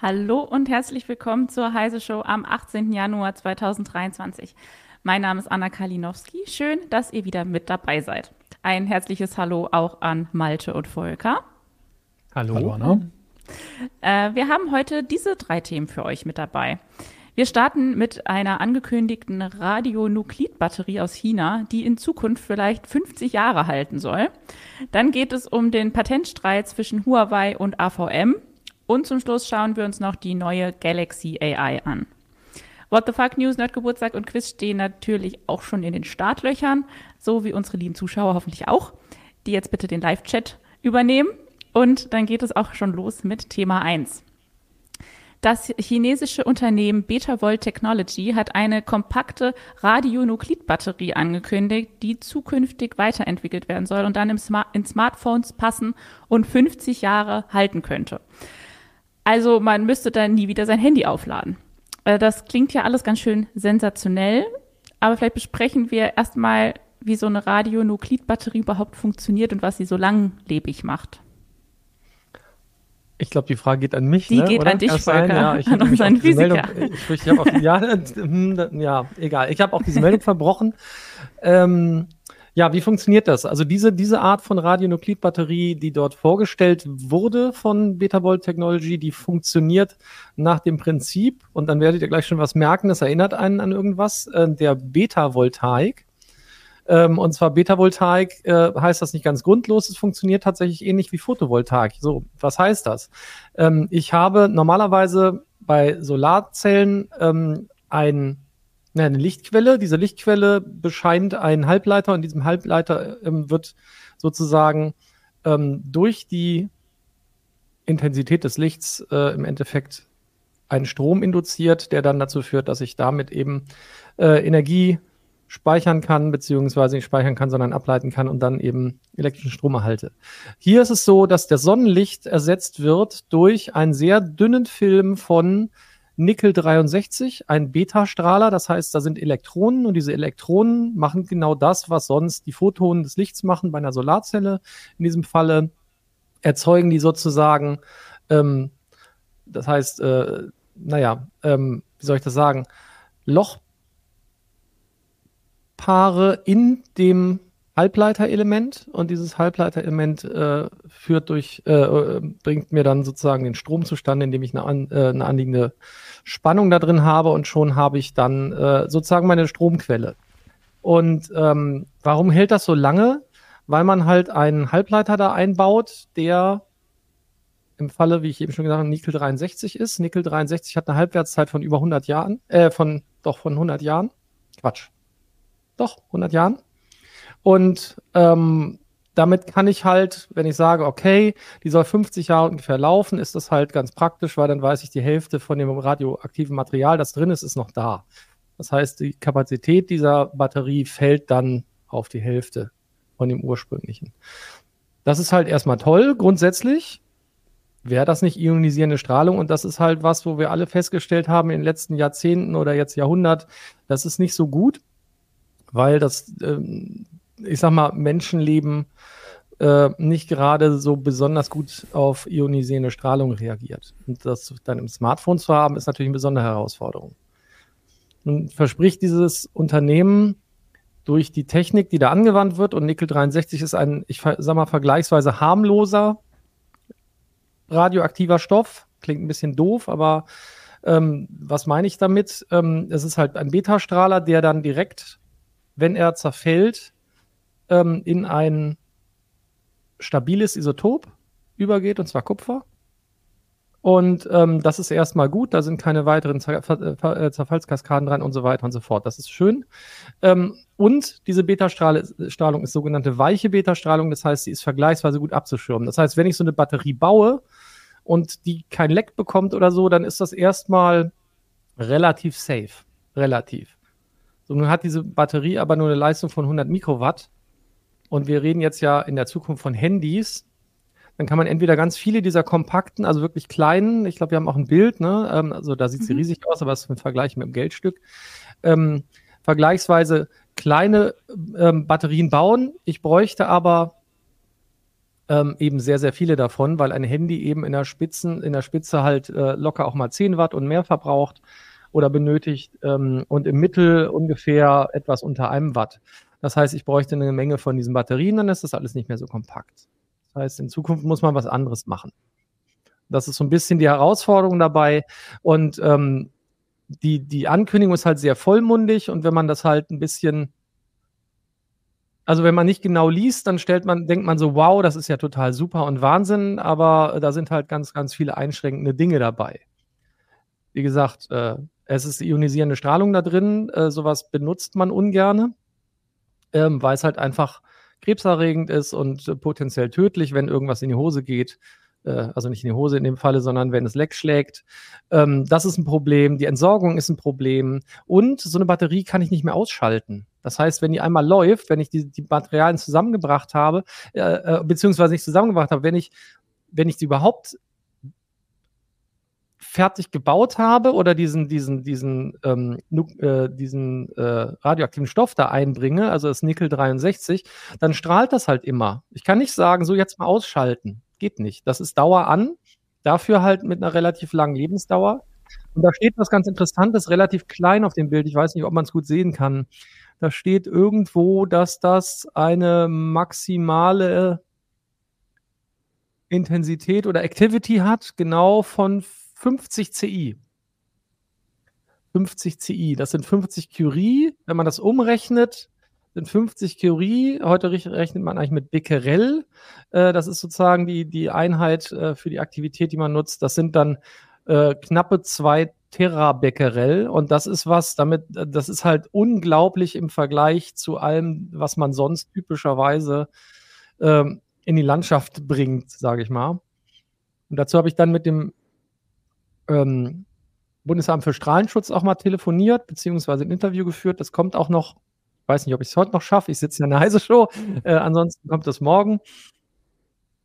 Hallo und herzlich willkommen zur Heise Show am 18. Januar 2023. Mein Name ist Anna Kalinowski. Schön, dass ihr wieder mit dabei seid. Ein herzliches Hallo auch an Malte und Volker. Hallo. Hallo Anna. Äh, wir haben heute diese drei Themen für euch mit dabei. Wir starten mit einer angekündigten Radionuklidbatterie aus China, die in Zukunft vielleicht 50 Jahre halten soll. Dann geht es um den Patentstreit zwischen Huawei und AVM und zum Schluss schauen wir uns noch die neue Galaxy AI an. What the Fuck News, Nerdgeburtstag und Quiz stehen natürlich auch schon in den Startlöchern, so wie unsere lieben Zuschauer hoffentlich auch, die jetzt bitte den Live-Chat übernehmen. Und dann geht es auch schon los mit Thema 1. Das chinesische Unternehmen Betavolt Technology hat eine kompakte Radionuklidbatterie angekündigt, die zukünftig weiterentwickelt werden soll und dann Smart in Smartphones passen und 50 Jahre halten könnte. Also man müsste dann nie wieder sein Handy aufladen. Äh, das klingt ja alles ganz schön sensationell, aber vielleicht besprechen wir erstmal, wie so eine Radionuklidbatterie überhaupt funktioniert und was sie so langlebig macht. Ich glaube, die Frage geht an mich. Die ne, geht oder? an dich, Erst Volker, ja, ich an unseren Physiker. Meldung, ich, ich habe auch, ja, hm, ja, egal. Ich habe auch diese Meldung verbrochen. Ähm, ja, wie funktioniert das? Also diese, diese Art von Radionuklidbatterie, die dort vorgestellt wurde von Betavolt Technology, die funktioniert nach dem Prinzip, und dann werdet ihr gleich schon was merken, das erinnert einen an irgendwas, äh, der Beta-Voltaik. Ähm, und zwar Beta-Voltaik äh, heißt das nicht ganz grundlos, es funktioniert tatsächlich ähnlich wie Photovoltaik. So, was heißt das? Ähm, ich habe normalerweise bei Solarzellen ähm, ein ja, eine Lichtquelle. Diese Lichtquelle bescheint einen Halbleiter und diesem Halbleiter ähm, wird sozusagen ähm, durch die Intensität des Lichts äh, im Endeffekt ein Strom induziert, der dann dazu führt, dass ich damit eben äh, Energie speichern kann, beziehungsweise nicht speichern kann, sondern ableiten kann und dann eben elektrischen Strom erhalte. Hier ist es so, dass der Sonnenlicht ersetzt wird durch einen sehr dünnen Film von Nickel 63, ein Beta-Strahler, das heißt, da sind Elektronen und diese Elektronen machen genau das, was sonst die Photonen des Lichts machen bei einer Solarzelle. In diesem Falle erzeugen die sozusagen, ähm, das heißt, äh, naja, ähm, wie soll ich das sagen, Lochpaare in dem Halbleiterelement und dieses Halbleiterelement äh, führt durch, äh, äh, bringt mir dann sozusagen den Strom zustande, indem ich eine, an, äh, eine anliegende Spannung da drin habe und schon habe ich dann äh, sozusagen meine Stromquelle. Und ähm, warum hält das so lange? Weil man halt einen Halbleiter da einbaut, der im Falle, wie ich eben schon gesagt habe, Nickel 63 ist. Nickel 63 hat eine Halbwertszeit von über 100 Jahren, äh, von, doch von 100 Jahren. Quatsch. Doch, 100 Jahren. Und ähm, damit kann ich halt, wenn ich sage, okay, die soll 50 Jahre ungefähr laufen, ist das halt ganz praktisch, weil dann weiß ich, die Hälfte von dem radioaktiven Material, das drin ist, ist noch da. Das heißt, die Kapazität dieser Batterie fällt dann auf die Hälfte von dem ursprünglichen. Das ist halt erstmal toll, grundsätzlich. Wäre das nicht ionisierende Strahlung? Und das ist halt was, wo wir alle festgestellt haben in den letzten Jahrzehnten oder jetzt Jahrhundert, das ist nicht so gut, weil das ähm, ich sag mal, Menschenleben äh, nicht gerade so besonders gut auf ionisierende Strahlung reagiert. Und das dann im Smartphone zu haben, ist natürlich eine besondere Herausforderung. Nun verspricht dieses Unternehmen durch die Technik, die da angewandt wird, und Nickel 63 ist ein, ich sag mal, vergleichsweise harmloser radioaktiver Stoff. Klingt ein bisschen doof, aber ähm, was meine ich damit? Ähm, es ist halt ein Beta-Strahler, der dann direkt, wenn er zerfällt, ähm, in ein stabiles Isotop übergeht, und zwar Kupfer. Und ähm, das ist erstmal gut, da sind keine weiteren Zer äh, Zerfallskaskaden dran und so weiter und so fort. Das ist schön. Ähm, und diese Beta-Strahlung ist sogenannte weiche Beta-Strahlung, das heißt, sie ist vergleichsweise gut abzuschirmen. Das heißt, wenn ich so eine Batterie baue und die kein Leck bekommt oder so, dann ist das erstmal relativ safe. Relativ. So, nun hat diese Batterie aber nur eine Leistung von 100 Mikrowatt. Und wir reden jetzt ja in der Zukunft von Handys, dann kann man entweder ganz viele dieser kompakten, also wirklich kleinen, ich glaube, wir haben auch ein Bild, ne? Ähm, also da sieht sie mhm. riesig aus, aber es ist im Vergleich mit dem Geldstück. Ähm, vergleichsweise kleine ähm, Batterien bauen. Ich bräuchte aber ähm, eben sehr, sehr viele davon, weil ein Handy eben in der Spitzen, in der Spitze halt äh, locker auch mal 10 Watt und mehr verbraucht oder benötigt ähm, und im Mittel ungefähr etwas unter einem Watt. Das heißt, ich bräuchte eine Menge von diesen Batterien, dann ist das alles nicht mehr so kompakt. Das heißt, in Zukunft muss man was anderes machen. Das ist so ein bisschen die Herausforderung dabei. Und ähm, die, die Ankündigung ist halt sehr vollmundig und wenn man das halt ein bisschen, also wenn man nicht genau liest, dann stellt man, denkt man so, wow, das ist ja total super und Wahnsinn, aber da sind halt ganz, ganz viele einschränkende Dinge dabei. Wie gesagt, äh, es ist ionisierende Strahlung da drin, äh, sowas benutzt man ungerne, ähm, weil es halt einfach krebserregend ist und äh, potenziell tödlich, wenn irgendwas in die Hose geht. Äh, also nicht in die Hose in dem Falle, sondern wenn es leck schlägt. Ähm, das ist ein Problem. Die Entsorgung ist ein Problem. Und so eine Batterie kann ich nicht mehr ausschalten. Das heißt, wenn die einmal läuft, wenn ich die, die Materialien zusammengebracht habe, äh, äh beziehungsweise nicht zusammengebracht habe, wenn ich, wenn ich sie überhaupt fertig gebaut habe oder diesen, diesen, diesen, ähm, äh, diesen äh, radioaktiven Stoff da einbringe, also das Nickel 63, dann strahlt das halt immer. Ich kann nicht sagen, so jetzt mal ausschalten. Geht nicht. Das ist Dauer an. Dafür halt mit einer relativ langen Lebensdauer. Und da steht was ganz Interessantes, relativ klein auf dem Bild. Ich weiß nicht, ob man es gut sehen kann. Da steht irgendwo, dass das eine maximale Intensität oder Activity hat, genau von 50 CI. 50 CI, das sind 50 Curie. Wenn man das umrechnet, sind 50 Curie. Heute rechnet man eigentlich mit Becquerel. Äh, das ist sozusagen die, die Einheit äh, für die Aktivität, die man nutzt. Das sind dann äh, knappe zwei Terabecquerel. Und das ist was, damit, das ist halt unglaublich im Vergleich zu allem, was man sonst typischerweise ähm, in die Landschaft bringt, sage ich mal. Und dazu habe ich dann mit dem ähm, Bundesamt für Strahlenschutz auch mal telefoniert, beziehungsweise ein Interview geführt. Das kommt auch noch, ich weiß nicht, ob ich es heute noch schaffe. Ich sitze ja in der Heise-Show. Äh, ansonsten kommt das morgen.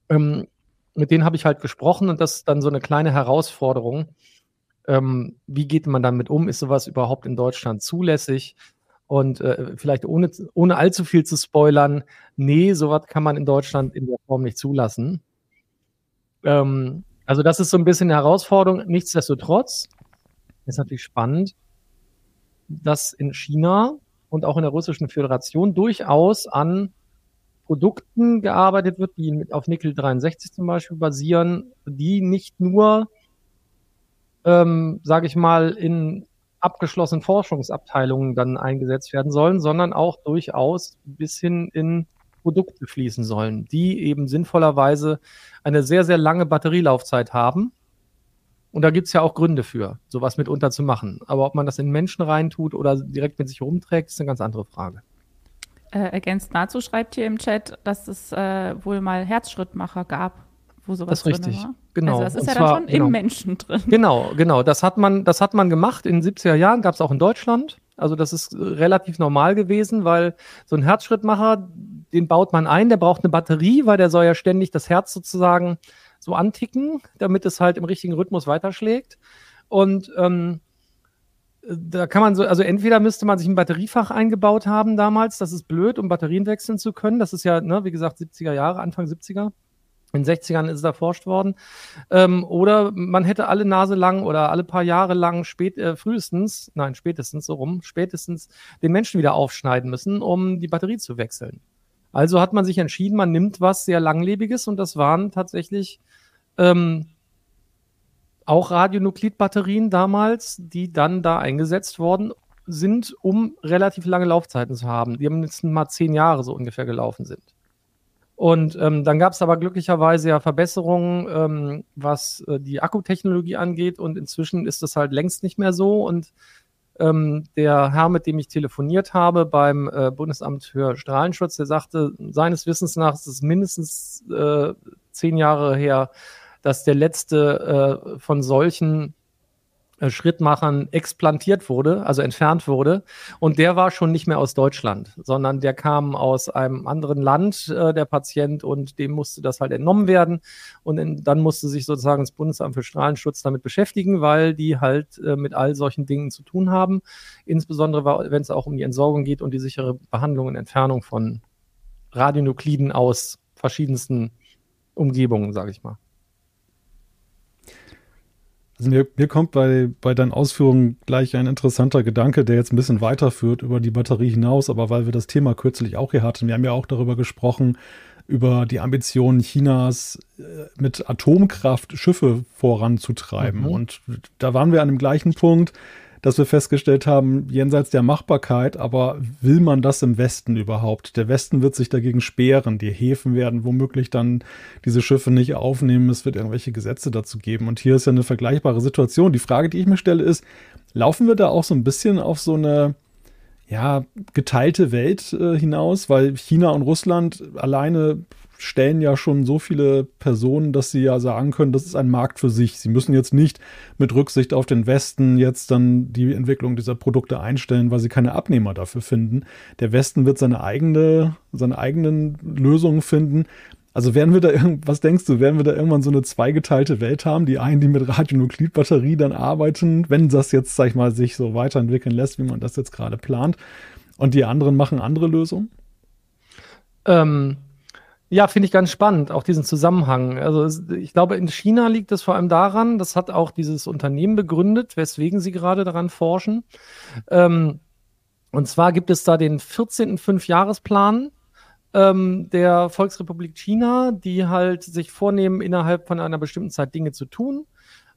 Ähm, mit denen habe ich halt gesprochen und das ist dann so eine kleine Herausforderung. Ähm, wie geht man damit um? Ist sowas überhaupt in Deutschland zulässig? Und äh, vielleicht ohne, ohne allzu viel zu spoilern, nee, sowas kann man in Deutschland in der Form nicht zulassen. Ähm, also das ist so ein bisschen eine Herausforderung. Nichtsdestotrotz ist natürlich spannend, dass in China und auch in der russischen Föderation durchaus an Produkten gearbeitet wird, die auf Nickel 63 zum Beispiel basieren, die nicht nur, ähm, sage ich mal, in abgeschlossenen Forschungsabteilungen dann eingesetzt werden sollen, sondern auch durchaus bis hin in Produkte fließen sollen, die eben sinnvollerweise eine sehr, sehr lange Batterielaufzeit haben. Und da gibt es ja auch Gründe für, sowas mitunter zu machen. Aber ob man das in Menschen reintut oder direkt mit sich rumträgt, ist eine ganz andere Frage. Äh, ergänzt dazu schreibt hier im Chat, dass es äh, wohl mal Herzschrittmacher gab, wo sowas das ist richtig. war. Genau. Also das ist Und ja zwar, dann schon genau. im Menschen drin. Genau, genau. Das hat man, das hat man gemacht. In den 70er Jahren gab es auch in Deutschland. Also das ist relativ normal gewesen, weil so ein Herzschrittmacher, den baut man ein, der braucht eine Batterie, weil der soll ja ständig das Herz sozusagen so anticken, damit es halt im richtigen Rhythmus weiterschlägt. Und ähm, da kann man so, also entweder müsste man sich ein Batteriefach eingebaut haben damals, das ist blöd, um Batterien wechseln zu können. Das ist ja, ne, wie gesagt, 70er Jahre, Anfang 70er. In den 60ern ist es erforscht worden. Ähm, oder man hätte alle Nase lang oder alle paar Jahre lang spät, äh, frühestens, nein, spätestens so rum, spätestens den Menschen wieder aufschneiden müssen, um die Batterie zu wechseln. Also hat man sich entschieden, man nimmt was sehr langlebiges und das waren tatsächlich ähm, auch Radionuklidbatterien damals, die dann da eingesetzt worden sind, um relativ lange Laufzeiten zu haben, die haben jetzt mal zehn Jahre so ungefähr gelaufen sind. Und ähm, dann gab es aber glücklicherweise ja Verbesserungen, ähm, was äh, die Akkutechnologie angeht. Und inzwischen ist das halt längst nicht mehr so. Und ähm, der Herr, mit dem ich telefoniert habe beim äh, Bundesamt für Strahlenschutz, der sagte, seines Wissens nach ist es mindestens äh, zehn Jahre her, dass der letzte äh, von solchen Schrittmachern explantiert wurde, also entfernt wurde. Und der war schon nicht mehr aus Deutschland, sondern der kam aus einem anderen Land, äh, der Patient, und dem musste das halt entnommen werden. Und in, dann musste sich sozusagen das Bundesamt für Strahlenschutz damit beschäftigen, weil die halt äh, mit all solchen Dingen zu tun haben. Insbesondere, wenn es auch um die Entsorgung geht und die sichere Behandlung und Entfernung von Radionukliden aus verschiedensten Umgebungen, sage ich mal. Also mir, mir kommt bei, bei deinen Ausführungen gleich ein interessanter Gedanke, der jetzt ein bisschen weiterführt über die Batterie hinaus, aber weil wir das Thema kürzlich auch hier hatten, wir haben ja auch darüber gesprochen, über die Ambitionen Chinas äh, mit Atomkraft Schiffe voranzutreiben. Mhm. Und da waren wir an dem gleichen Punkt, dass wir festgestellt haben, jenseits der Machbarkeit, aber will man das im Westen überhaupt? Der Westen wird sich dagegen sperren. Die Häfen werden womöglich dann diese Schiffe nicht aufnehmen. Es wird irgendwelche Gesetze dazu geben. Und hier ist ja eine vergleichbare Situation. Die Frage, die ich mir stelle, ist, laufen wir da auch so ein bisschen auf so eine ja, geteilte Welt äh, hinaus, weil China und Russland alleine stellen ja schon so viele Personen, dass sie ja sagen können, das ist ein Markt für sich. Sie müssen jetzt nicht mit Rücksicht auf den Westen jetzt dann die Entwicklung dieser Produkte einstellen, weil sie keine Abnehmer dafür finden. Der Westen wird seine eigene, seine eigenen Lösungen finden. Also werden wir da was denkst du, werden wir da irgendwann so eine zweigeteilte Welt haben? Die einen, die mit Radionuklidbatterie dann arbeiten, wenn das jetzt, sag ich mal, sich so weiterentwickeln lässt, wie man das jetzt gerade plant. Und die anderen machen andere Lösungen? Ähm, ja, finde ich ganz spannend, auch diesen Zusammenhang. Also ich glaube, in China liegt es vor allem daran, das hat auch dieses Unternehmen begründet, weswegen sie gerade daran forschen. Ähm, und zwar gibt es da den 14. Fünfjahresplan ähm, der Volksrepublik China, die halt sich vornehmen, innerhalb von einer bestimmten Zeit Dinge zu tun.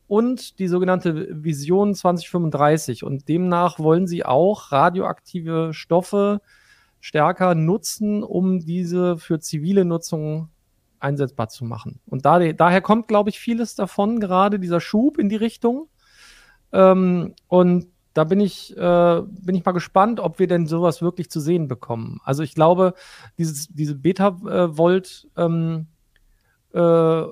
Und die sogenannte Vision 2035. Und demnach wollen sie auch radioaktive Stoffe stärker nutzen, um diese für zivile Nutzung einsetzbar zu machen. Und da, daher kommt, glaube ich, vieles davon, gerade dieser Schub in die Richtung. Ähm, und da bin ich, äh, bin ich mal gespannt, ob wir denn sowas wirklich zu sehen bekommen. Also ich glaube, dieses, diese Beta-Volt ähm, äh,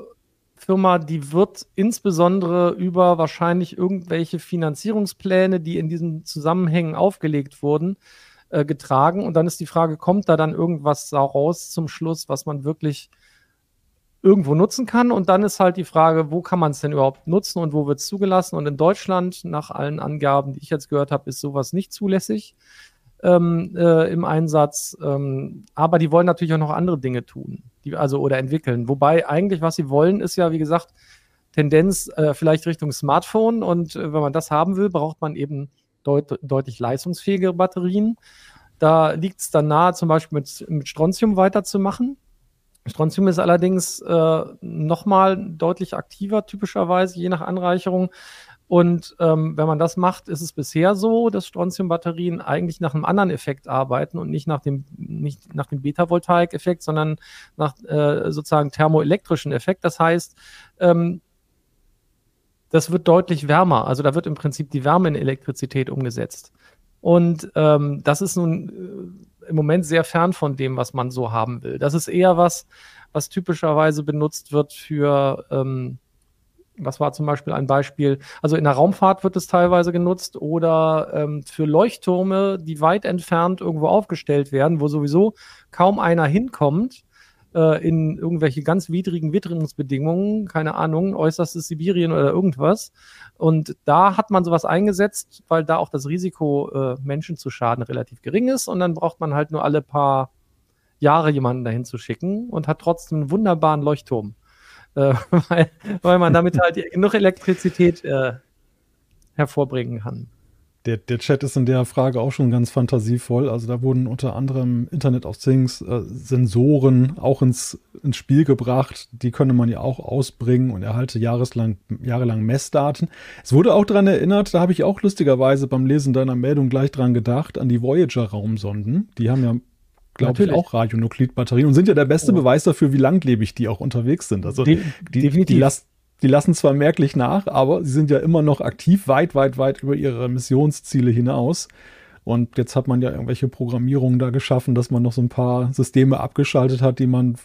Firma, die wird insbesondere über wahrscheinlich irgendwelche Finanzierungspläne, die in diesen Zusammenhängen aufgelegt wurden, äh, getragen. Und dann ist die Frage, kommt da dann irgendwas raus zum Schluss, was man wirklich irgendwo nutzen kann? Und dann ist halt die Frage, wo kann man es denn überhaupt nutzen und wo wird es zugelassen? Und in Deutschland, nach allen Angaben, die ich jetzt gehört habe, ist sowas nicht zulässig. Ähm, äh, im Einsatz. Ähm, aber die wollen natürlich auch noch andere Dinge tun, die, also oder entwickeln. Wobei eigentlich, was sie wollen, ist ja, wie gesagt, Tendenz äh, vielleicht Richtung Smartphone. Und äh, wenn man das haben will, braucht man eben deut deutlich leistungsfähigere Batterien. Da liegt es dann nahe, zum Beispiel mit, mit Strontium weiterzumachen. Strontium ist allerdings äh, nochmal deutlich aktiver, typischerweise, je nach Anreicherung. Und ähm, wenn man das macht, ist es bisher so, dass Strontium-Batterien eigentlich nach einem anderen Effekt arbeiten und nicht nach dem, nicht nach dem Beta-Voltaik-Effekt, sondern nach äh, sozusagen thermoelektrischen Effekt. Das heißt, ähm, das wird deutlich wärmer. Also da wird im Prinzip die Wärme in Elektrizität umgesetzt. Und ähm, das ist nun äh, im Moment sehr fern von dem, was man so haben will. Das ist eher was, was typischerweise benutzt wird für, ähm, was war zum Beispiel ein Beispiel, also in der Raumfahrt wird es teilweise genutzt oder ähm, für Leuchttürme, die weit entfernt irgendwo aufgestellt werden, wo sowieso kaum einer hinkommt äh, in irgendwelche ganz widrigen Witterungsbedingungen, keine Ahnung, äußerstes Sibirien oder irgendwas. Und da hat man sowas eingesetzt, weil da auch das Risiko, äh, Menschen zu schaden, relativ gering ist. Und dann braucht man halt nur alle paar Jahre jemanden dahin zu schicken und hat trotzdem einen wunderbaren Leuchtturm. Äh, weil, weil man damit halt genug Elektrizität äh, hervorbringen kann. Der, der Chat ist in der Frage auch schon ganz fantasievoll. Also da wurden unter anderem Internet of Things äh, Sensoren auch ins, ins Spiel gebracht. Die könne man ja auch ausbringen und erhalte jahreslang, jahrelang Messdaten. Es wurde auch daran erinnert, da habe ich auch lustigerweise beim Lesen deiner Meldung gleich dran gedacht, an die Voyager-Raumsonden. Die haben ja glaube ich, auch Radionuklidbatterien und sind ja der beste oh. Beweis dafür, wie langlebig die auch unterwegs sind. Also De die, definitiv. Die, las die lassen zwar merklich nach, aber sie sind ja immer noch aktiv, weit, weit, weit über ihre Missionsziele hinaus. Und jetzt hat man ja irgendwelche Programmierungen da geschaffen, dass man noch so ein paar Systeme abgeschaltet hat, die man,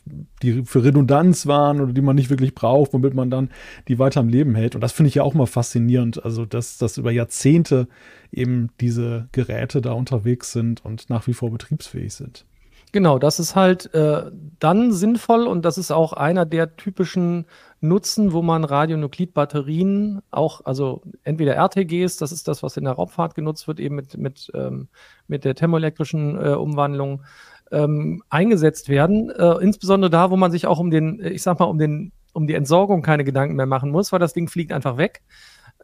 die für Redundanz waren oder die man nicht wirklich braucht, womit man dann die weiter am Leben hält. Und das finde ich ja auch mal faszinierend. Also, dass, dass über Jahrzehnte eben diese Geräte da unterwegs sind und nach wie vor betriebsfähig sind. Genau, das ist halt äh, dann sinnvoll und das ist auch einer der typischen Nutzen, wo man Radionuklidbatterien auch, also entweder RTGs, das ist das, was in der Raumfahrt genutzt wird, eben mit, mit, ähm, mit der thermoelektrischen äh, Umwandlung, ähm, eingesetzt werden. Äh, insbesondere da, wo man sich auch um den, ich sag mal, um den, um die Entsorgung keine Gedanken mehr machen muss, weil das Ding fliegt einfach weg.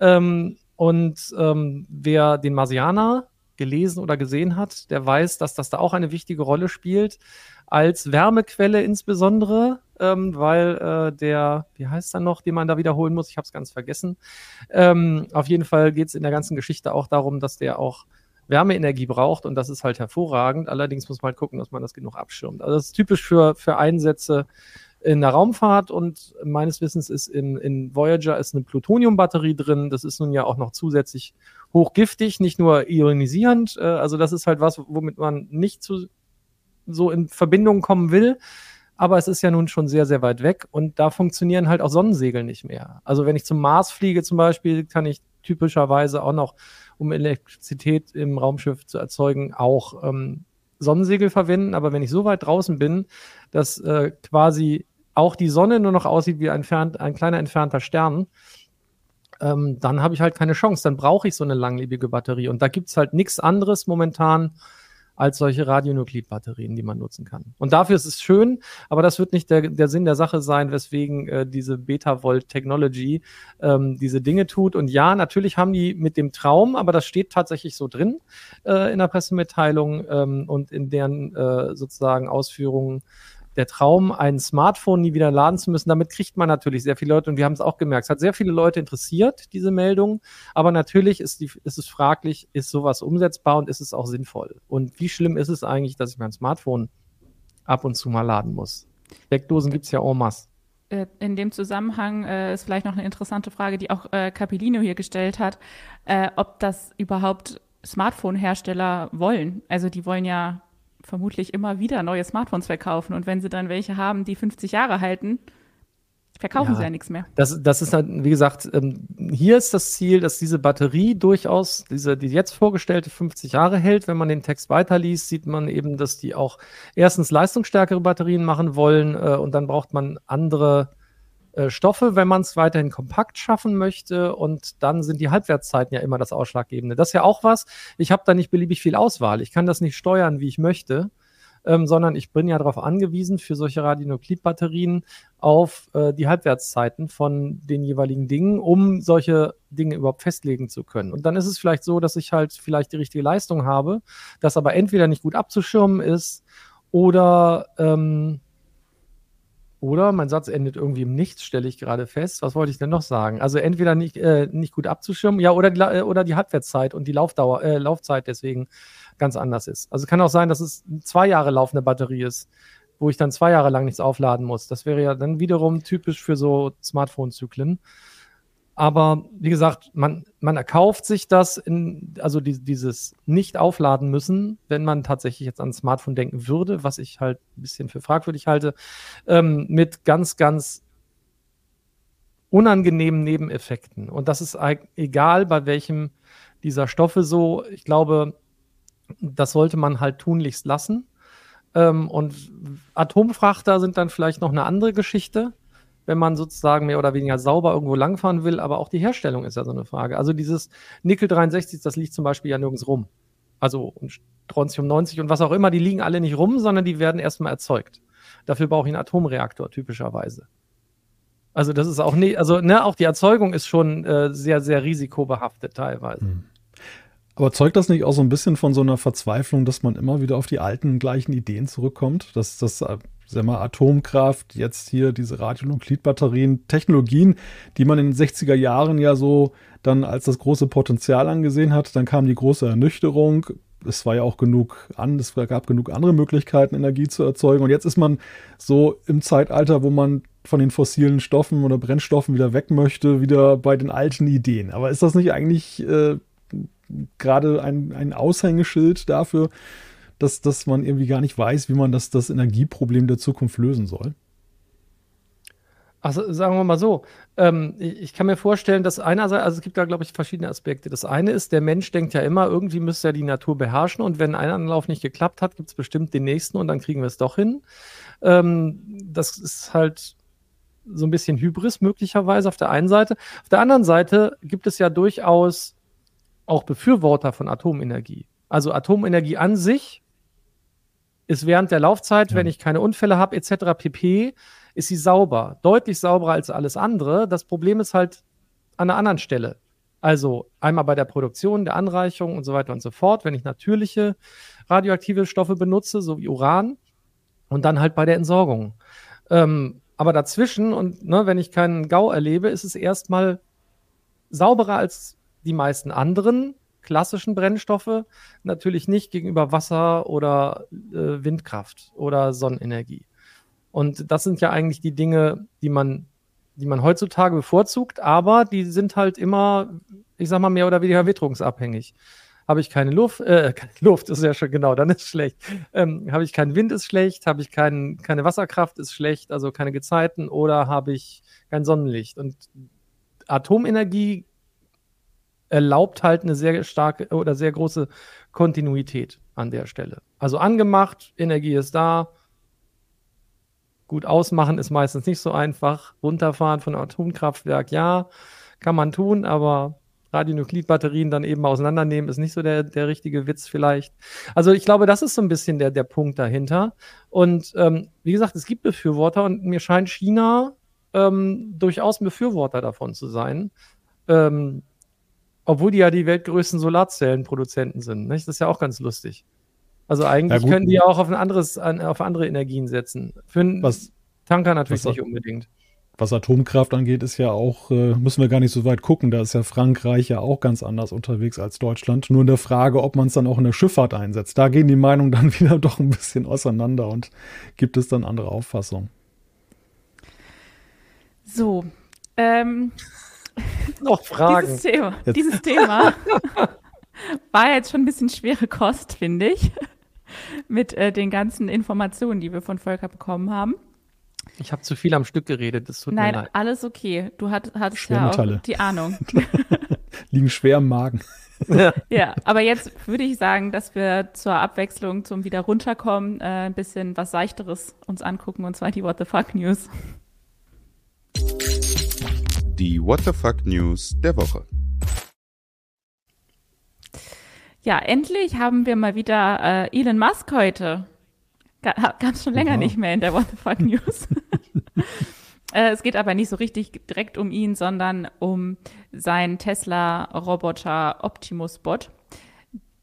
Ähm, und ähm, wer den Marsianer gelesen oder gesehen hat, der weiß, dass das da auch eine wichtige Rolle spielt, als Wärmequelle insbesondere, ähm, weil äh, der, wie heißt er noch, den man da wiederholen muss, ich habe es ganz vergessen. Ähm, auf jeden Fall geht es in der ganzen Geschichte auch darum, dass der auch Wärmeenergie braucht und das ist halt hervorragend. Allerdings muss man halt gucken, dass man das genug abschirmt. Also das ist typisch für, für Einsätze in der Raumfahrt und meines Wissens ist in, in Voyager ist eine Plutoniumbatterie drin. Das ist nun ja auch noch zusätzlich hochgiftig, nicht nur ionisierend. Äh, also das ist halt was, womit man nicht zu, so in Verbindung kommen will. Aber es ist ja nun schon sehr, sehr weit weg und da funktionieren halt auch Sonnensegel nicht mehr. Also wenn ich zum Mars fliege zum Beispiel, kann ich typischerweise auch noch, um Elektrizität im Raumschiff zu erzeugen, auch ähm, Sonnensegel verwenden. Aber wenn ich so weit draußen bin, dass äh, quasi auch die Sonne nur noch aussieht wie ein, entfernt, ein kleiner entfernter Stern, ähm, dann habe ich halt keine Chance. Dann brauche ich so eine langlebige Batterie. Und da gibt es halt nichts anderes momentan als solche Radionuklidbatterien, die man nutzen kann. Und dafür ist es schön, aber das wird nicht der, der Sinn der Sache sein, weswegen äh, diese Beta-Volt-Technology ähm, diese Dinge tut. Und ja, natürlich haben die mit dem Traum, aber das steht tatsächlich so drin äh, in der Pressemitteilung ähm, und in deren äh, sozusagen Ausführungen der Traum, ein Smartphone nie wieder laden zu müssen, damit kriegt man natürlich sehr viele Leute und wir haben es auch gemerkt. Es hat sehr viele Leute interessiert, diese Meldung, aber natürlich ist, die, ist es fraglich, ist sowas umsetzbar und ist es auch sinnvoll? Und wie schlimm ist es eigentlich, dass ich mein Smartphone ab und zu mal laden muss? Steckdosen gibt es ja en masse. Äh, in dem Zusammenhang äh, ist vielleicht noch eine interessante Frage, die auch äh, Capellino hier gestellt hat, äh, ob das überhaupt Smartphone-Hersteller wollen. Also die wollen ja vermutlich immer wieder neue Smartphones verkaufen. Und wenn sie dann welche haben, die 50 Jahre halten, verkaufen ja, sie ja nichts mehr. Das, das ist halt, wie gesagt, ähm, hier ist das Ziel, dass diese Batterie durchaus, diese, die jetzt vorgestellte 50 Jahre hält. Wenn man den Text weiterliest, sieht man eben, dass die auch erstens leistungsstärkere Batterien machen wollen äh, und dann braucht man andere äh, Stoffe, wenn man es weiterhin kompakt schaffen möchte. Und dann sind die Halbwertszeiten ja immer das Ausschlaggebende. Das ist ja auch was. Ich habe da nicht beliebig viel Auswahl. Ich kann das nicht steuern, wie ich möchte. Ähm, sondern ich bin ja darauf angewiesen, für solche Radionuklidbatterien auf äh, die Halbwertszeiten von den jeweiligen Dingen, um solche Dinge überhaupt festlegen zu können. Und dann ist es vielleicht so, dass ich halt vielleicht die richtige Leistung habe, das aber entweder nicht gut abzuschirmen ist oder ähm, oder mein Satz endet irgendwie im Nichts, stelle ich gerade fest. Was wollte ich denn noch sagen? Also entweder nicht, äh, nicht gut abzuschirmen, ja, oder die, äh, oder die Halbwertszeit und die Laufdauer, äh, Laufzeit deswegen ganz anders ist. Also kann auch sein, dass es zwei Jahre laufende Batterie ist, wo ich dann zwei Jahre lang nichts aufladen muss. Das wäre ja dann wiederum typisch für so Smartphone-Zyklen. Aber wie gesagt, man, man erkauft sich das, in, also die, dieses nicht aufladen müssen, wenn man tatsächlich jetzt an ein Smartphone denken würde, was ich halt ein bisschen für fragwürdig halte, ähm, mit ganz, ganz unangenehmen Nebeneffekten. Und das ist egal, bei welchem dieser Stoffe so. Ich glaube, das sollte man halt tunlichst lassen. Ähm, und Atomfrachter sind dann vielleicht noch eine andere Geschichte wenn man sozusagen mehr oder weniger sauber irgendwo langfahren will. Aber auch die Herstellung ist ja so eine Frage. Also dieses Nickel 63, das liegt zum Beispiel ja nirgends rum. Also und Strontium 90 und was auch immer, die liegen alle nicht rum, sondern die werden erstmal erzeugt. Dafür brauche ich einen Atomreaktor typischerweise. Also das ist auch nicht, also ne, auch die Erzeugung ist schon äh, sehr, sehr risikobehaftet teilweise. Hm. Aber zeugt das nicht auch so ein bisschen von so einer Verzweiflung, dass man immer wieder auf die alten gleichen Ideen zurückkommt? Dass das äh, sag mal, Atomkraft, jetzt hier diese Radionuklidbatterien, Technologien, die man in den 60er Jahren ja so dann als das große Potenzial angesehen hat. Dann kam die große Ernüchterung. es war ja auch genug an, es gab genug andere Möglichkeiten, Energie zu erzeugen. Und jetzt ist man so im Zeitalter, wo man von den fossilen Stoffen oder Brennstoffen wieder weg möchte, wieder bei den alten Ideen. Aber ist das nicht eigentlich äh, gerade ein, ein Aushängeschild dafür, dass, dass man irgendwie gar nicht weiß, wie man das, das Energieproblem der Zukunft lösen soll? Also sagen wir mal so, ähm, ich kann mir vorstellen, dass einerseits, also es gibt da, glaube ich, verschiedene Aspekte. Das eine ist, der Mensch denkt ja immer, irgendwie müsste er die Natur beherrschen und wenn ein Anlauf nicht geklappt hat, gibt es bestimmt den nächsten und dann kriegen wir es doch hin. Ähm, das ist halt so ein bisschen Hybris möglicherweise auf der einen Seite. Auf der anderen Seite gibt es ja durchaus auch Befürworter von Atomenergie. Also Atomenergie an sich ist während der Laufzeit, ja. wenn ich keine Unfälle habe, etc. pp, ist sie sauber. Deutlich sauberer als alles andere. Das Problem ist halt an einer anderen Stelle. Also einmal bei der Produktion, der Anreichung und so weiter und so fort, wenn ich natürliche radioaktive Stoffe benutze, so wie Uran, und dann halt bei der Entsorgung. Ähm, aber dazwischen und ne, wenn ich keinen GAU erlebe, ist es erstmal sauberer als die meisten anderen klassischen Brennstoffe. Natürlich nicht gegenüber Wasser oder äh, Windkraft oder Sonnenenergie. Und das sind ja eigentlich die Dinge, die man, die man heutzutage bevorzugt, aber die sind halt immer, ich sag mal, mehr oder weniger witterungsabhängig. Habe ich keine Luft, äh, keine Luft ist ja schon genau, dann ist schlecht. Ähm, habe ich keinen Wind, ist schlecht. Habe ich kein, keine Wasserkraft, ist schlecht, also keine Gezeiten. Oder habe ich kein Sonnenlicht. Und Atomenergie erlaubt halt eine sehr starke oder sehr große Kontinuität an der Stelle. Also angemacht, Energie ist da, Gut ausmachen ist meistens nicht so einfach. Runterfahren von Atomkraftwerk, ja, kann man tun, aber Radionuklidbatterien dann eben auseinandernehmen, ist nicht so der, der richtige Witz vielleicht. Also ich glaube, das ist so ein bisschen der, der Punkt dahinter. Und ähm, wie gesagt, es gibt Befürworter und mir scheint China ähm, durchaus ein Befürworter davon zu sein. Ähm, obwohl die ja die weltgrößten Solarzellenproduzenten sind. Nicht? Das ist ja auch ganz lustig. Also eigentlich ja, können die auch auf ein anderes, auf andere Energien setzen. Für einen was, Tanker natürlich was, nicht unbedingt. Was Atomkraft angeht, ist ja auch, äh, müssen wir gar nicht so weit gucken. Da ist ja Frankreich ja auch ganz anders unterwegs als Deutschland. Nur in der Frage, ob man es dann auch in der Schifffahrt einsetzt. Da gehen die Meinungen dann wieder doch ein bisschen auseinander und gibt es dann andere Auffassungen. So. Ähm, Noch Fragen. Dieses Thema, dieses Thema war jetzt schon ein bisschen schwere Kost, finde ich mit äh, den ganzen Informationen, die wir von Volker bekommen haben. Ich habe zu viel am Stück geredet, das tut Nein, mir leid. alles okay. Du hat, hattest ja auch die Ahnung. Liegen schwer im Magen. Ja. ja, aber jetzt würde ich sagen, dass wir zur Abwechslung, zum wieder runterkommen, äh, ein bisschen was Seichteres uns angucken, und zwar die What the Fuck News. Die What the Fuck News der Woche. Ja, endlich haben wir mal wieder äh, Elon Musk heute. Gab es schon länger ja. nicht mehr in der What the Fuck News. äh, es geht aber nicht so richtig direkt um ihn, sondern um seinen Tesla-Roboter Optimus Bot.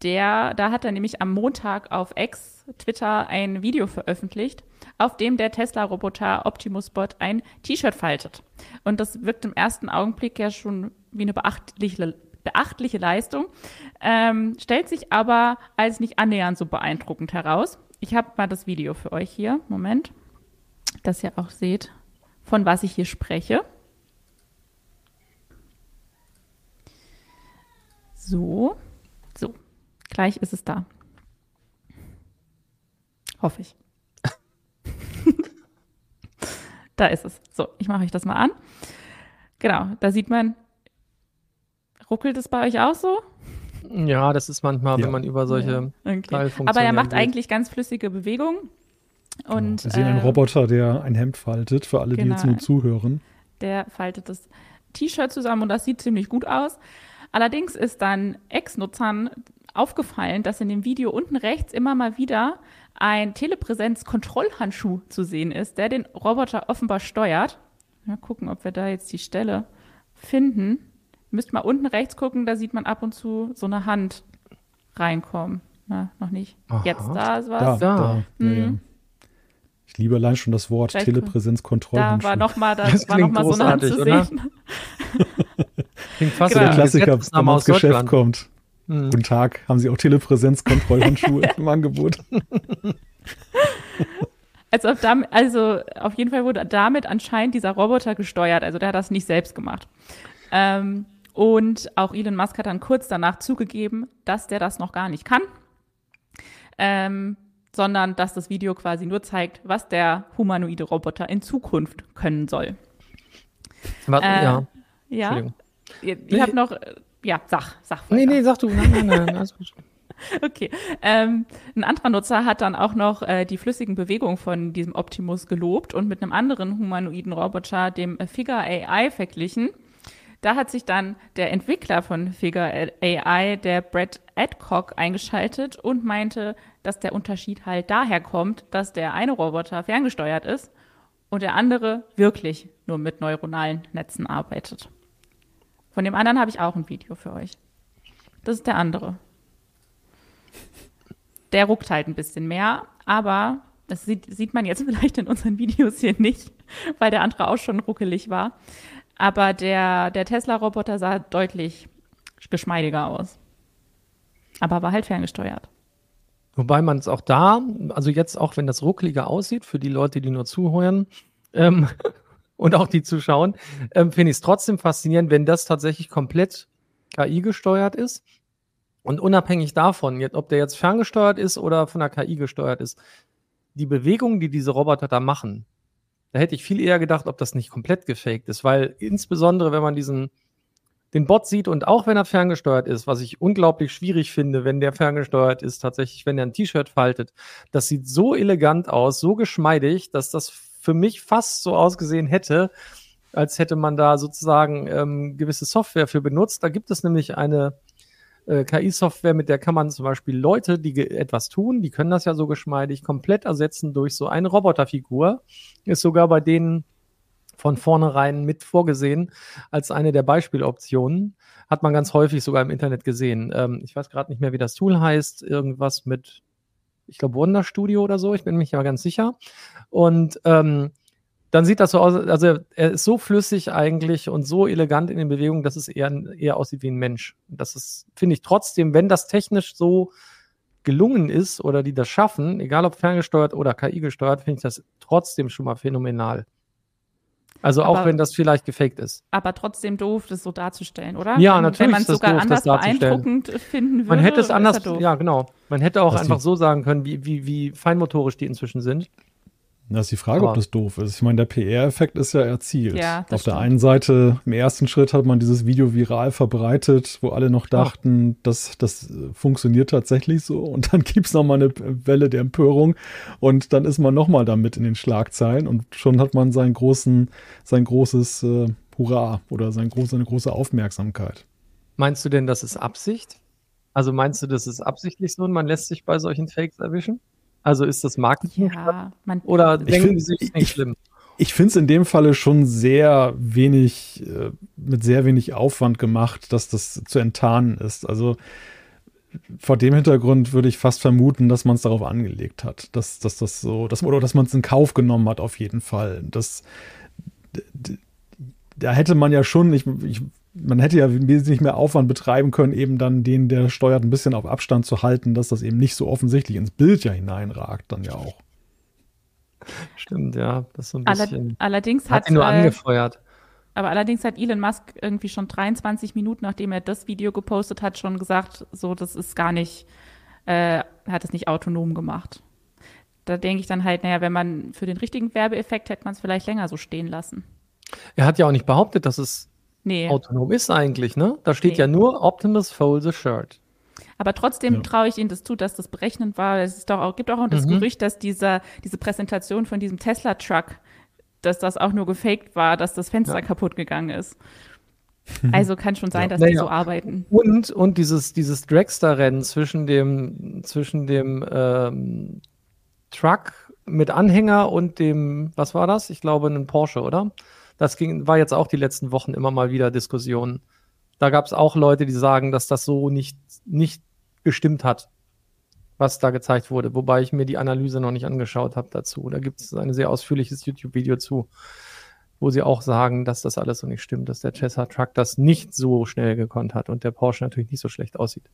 Der, da hat er nämlich am Montag auf X, Twitter, ein Video veröffentlicht, auf dem der Tesla-Roboter Optimus Bot ein T-Shirt faltet. Und das wirkt im ersten Augenblick ja schon wie eine beachtliche beachtliche Leistung, ähm, stellt sich aber als nicht annähernd so beeindruckend heraus. Ich habe mal das Video für euch hier. Moment. Dass ihr auch seht, von was ich hier spreche. So. So. Gleich ist es da. Hoffe ich. Da ist es. So, ich mache euch das mal an. Genau, da sieht man Ruckelt es bei euch auch so? Ja, das ist manchmal, ja. wenn man über solche ja. okay. Aber er macht geht. eigentlich ganz flüssige Bewegungen. Und, ja, wir sehen äh, einen Roboter, der ein Hemd faltet, für alle, genau. die jetzt nur zuhören. Der faltet das T-Shirt zusammen und das sieht ziemlich gut aus. Allerdings ist dann Ex-Nutzern aufgefallen, dass in dem Video unten rechts immer mal wieder ein Telepräsenz-Kontrollhandschuh zu sehen ist, der den Roboter offenbar steuert. Mal gucken, ob wir da jetzt die Stelle finden. Müsst mal unten rechts gucken, da sieht man ab und zu so eine Hand reinkommen. Na, noch nicht. Aha. Jetzt da ist was. Da, da. da. Mhm. Ja, ja. Ich liebe allein schon das Wort Telepräsenzkontrolle. Da war nochmal noch so eine Hand zu sehen. Klingt fast genau. der Klassiker, wenn man ins Geschäft kommt. Hm. Guten Tag, haben Sie auch Telepräsenzkontrollhandschuhe im Angebot? Also auf, damit, also auf jeden Fall wurde damit anscheinend dieser Roboter gesteuert. Also der hat das nicht selbst gemacht. Ähm, und auch Elon Musk hat dann kurz danach zugegeben, dass der das noch gar nicht kann, ähm, sondern dass das Video quasi nur zeigt, was der humanoide Roboter in Zukunft können soll. Was, äh, ja. Ja. Ich, ich habe noch, ja, sag, sag. Weiter. Nee, nee, sag du. Nein, nein, nein. Alles gut. Okay. Ähm, ein anderer Nutzer hat dann auch noch äh, die flüssigen Bewegungen von diesem Optimus gelobt und mit einem anderen humanoiden Roboter, dem Figure AI, verglichen. Da hat sich dann der Entwickler von Figure AI, der Brett Adcock, eingeschaltet und meinte, dass der Unterschied halt daher kommt, dass der eine Roboter ferngesteuert ist und der andere wirklich nur mit neuronalen Netzen arbeitet. Von dem anderen habe ich auch ein Video für euch. Das ist der andere. Der ruckt halt ein bisschen mehr, aber das sieht, sieht man jetzt vielleicht in unseren Videos hier nicht, weil der andere auch schon ruckelig war. Aber der, der Tesla-Roboter sah deutlich geschmeidiger aus. Aber war halt ferngesteuert. Wobei man es auch da, also jetzt auch wenn das ruckeliger aussieht, für die Leute, die nur zuhören ähm, und auch die zuschauen, ähm, finde ich es trotzdem faszinierend, wenn das tatsächlich komplett KI gesteuert ist. Und unabhängig davon, ob der jetzt ferngesteuert ist oder von der KI gesteuert ist, die Bewegungen, die diese Roboter da machen, da hätte ich viel eher gedacht, ob das nicht komplett gefaked ist, weil insbesondere, wenn man diesen den Bot sieht und auch wenn er ferngesteuert ist, was ich unglaublich schwierig finde, wenn der ferngesteuert ist, tatsächlich, wenn er ein T-Shirt faltet, das sieht so elegant aus, so geschmeidig, dass das für mich fast so ausgesehen hätte, als hätte man da sozusagen ähm, gewisse Software für benutzt. Da gibt es nämlich eine äh, KI-Software, mit der kann man zum Beispiel Leute, die etwas tun, die können das ja so geschmeidig, komplett ersetzen durch so eine Roboterfigur. Ist sogar bei denen von vornherein mit vorgesehen als eine der Beispieloptionen. Hat man ganz häufig sogar im Internet gesehen. Ähm, ich weiß gerade nicht mehr, wie das Tool heißt. Irgendwas mit, ich glaube, Wonder Studio oder so. Ich bin mich aber ganz sicher. Und ähm, dann sieht das so aus, also er ist so flüssig eigentlich und so elegant in den Bewegungen, dass es eher, eher aussieht wie ein Mensch. Das ist, finde ich trotzdem, wenn das technisch so gelungen ist oder die das schaffen, egal ob ferngesteuert oder KI gesteuert, finde ich das trotzdem schon mal phänomenal. Also aber, auch wenn das vielleicht gefaked ist. Aber trotzdem doof, das so darzustellen, oder? Ja, wenn, natürlich. Wenn man es sogar doof, anders beeindruckend finden würde. Man hätte es anders, ja genau. Man hätte auch einfach so sagen können, wie, wie, wie feinmotorisch die inzwischen sind. Das ist die Frage, ob das doof ist. Ich meine, der PR-Effekt ist ja erzielt. Ja, Auf stimmt. der einen Seite, im ersten Schritt hat man dieses Video viral verbreitet, wo alle noch dachten, dass das äh, funktioniert tatsächlich so. Und dann gibt es nochmal eine Welle der Empörung. Und dann ist man nochmal damit in den Schlagzeilen. Und schon hat man seinen großen, sein großes äh, Hurra oder sein groß, seine große Aufmerksamkeit. Meinst du denn, das ist Absicht? Also meinst du, das ist absichtlich so und man lässt sich bei solchen Fakes erwischen? Also ist das Marketing? Ja, man, Oder denken Sie, es ist nicht schlimm? Ich finde es in dem Falle schon sehr wenig, äh, mit sehr wenig Aufwand gemacht, dass das zu enttarnen ist. Also vor dem Hintergrund würde ich fast vermuten, dass man es darauf angelegt hat, dass, dass das so, dass, oder dass man es in Kauf genommen hat, auf jeden Fall. Das, da hätte man ja schon, ich, ich man hätte ja wesentlich mehr Aufwand betreiben können, eben dann den, der steuert, ein bisschen auf Abstand zu halten, dass das eben nicht so offensichtlich ins Bild ja hineinragt, dann ja auch. Stimmt, ja, das ist so ein bisschen. allerdings hat, hat ihn nur äh, angefeuert. Aber allerdings hat Elon Musk irgendwie schon 23 Minuten, nachdem er das Video gepostet hat, schon gesagt, so, das ist gar nicht, äh, hat es nicht autonom gemacht. Da denke ich dann halt, naja, wenn man für den richtigen Werbeeffekt hätte man es vielleicht länger so stehen lassen. Er hat ja auch nicht behauptet, dass es nee. autonom ist eigentlich, ne? Da steht nee. ja nur Optimus Fold the Shirt. Aber trotzdem ja. traue ich Ihnen das zu, dass das berechnend war. Es ist doch auch, gibt auch das mhm. Gerücht, dass dieser, diese Präsentation von diesem Tesla-Truck, dass das auch nur gefaked war, dass das Fenster ja. kaputt gegangen ist. Also kann schon sein, ja. dass naja. die so arbeiten. Und, und dieses, dieses Dragster-Rennen zwischen dem, zwischen dem ähm, Truck mit Anhänger und dem, was war das? Ich glaube, ein Porsche, oder? Das ging, war jetzt auch die letzten Wochen immer mal wieder Diskussionen. Da gab es auch Leute, die sagen, dass das so nicht, nicht gestimmt hat, was da gezeigt wurde. Wobei ich mir die Analyse noch nicht angeschaut habe dazu. Da gibt es ein sehr ausführliches YouTube-Video zu, wo sie auch sagen, dass das alles so nicht stimmt, dass der Tesla Truck das nicht so schnell gekonnt hat und der Porsche natürlich nicht so schlecht aussieht.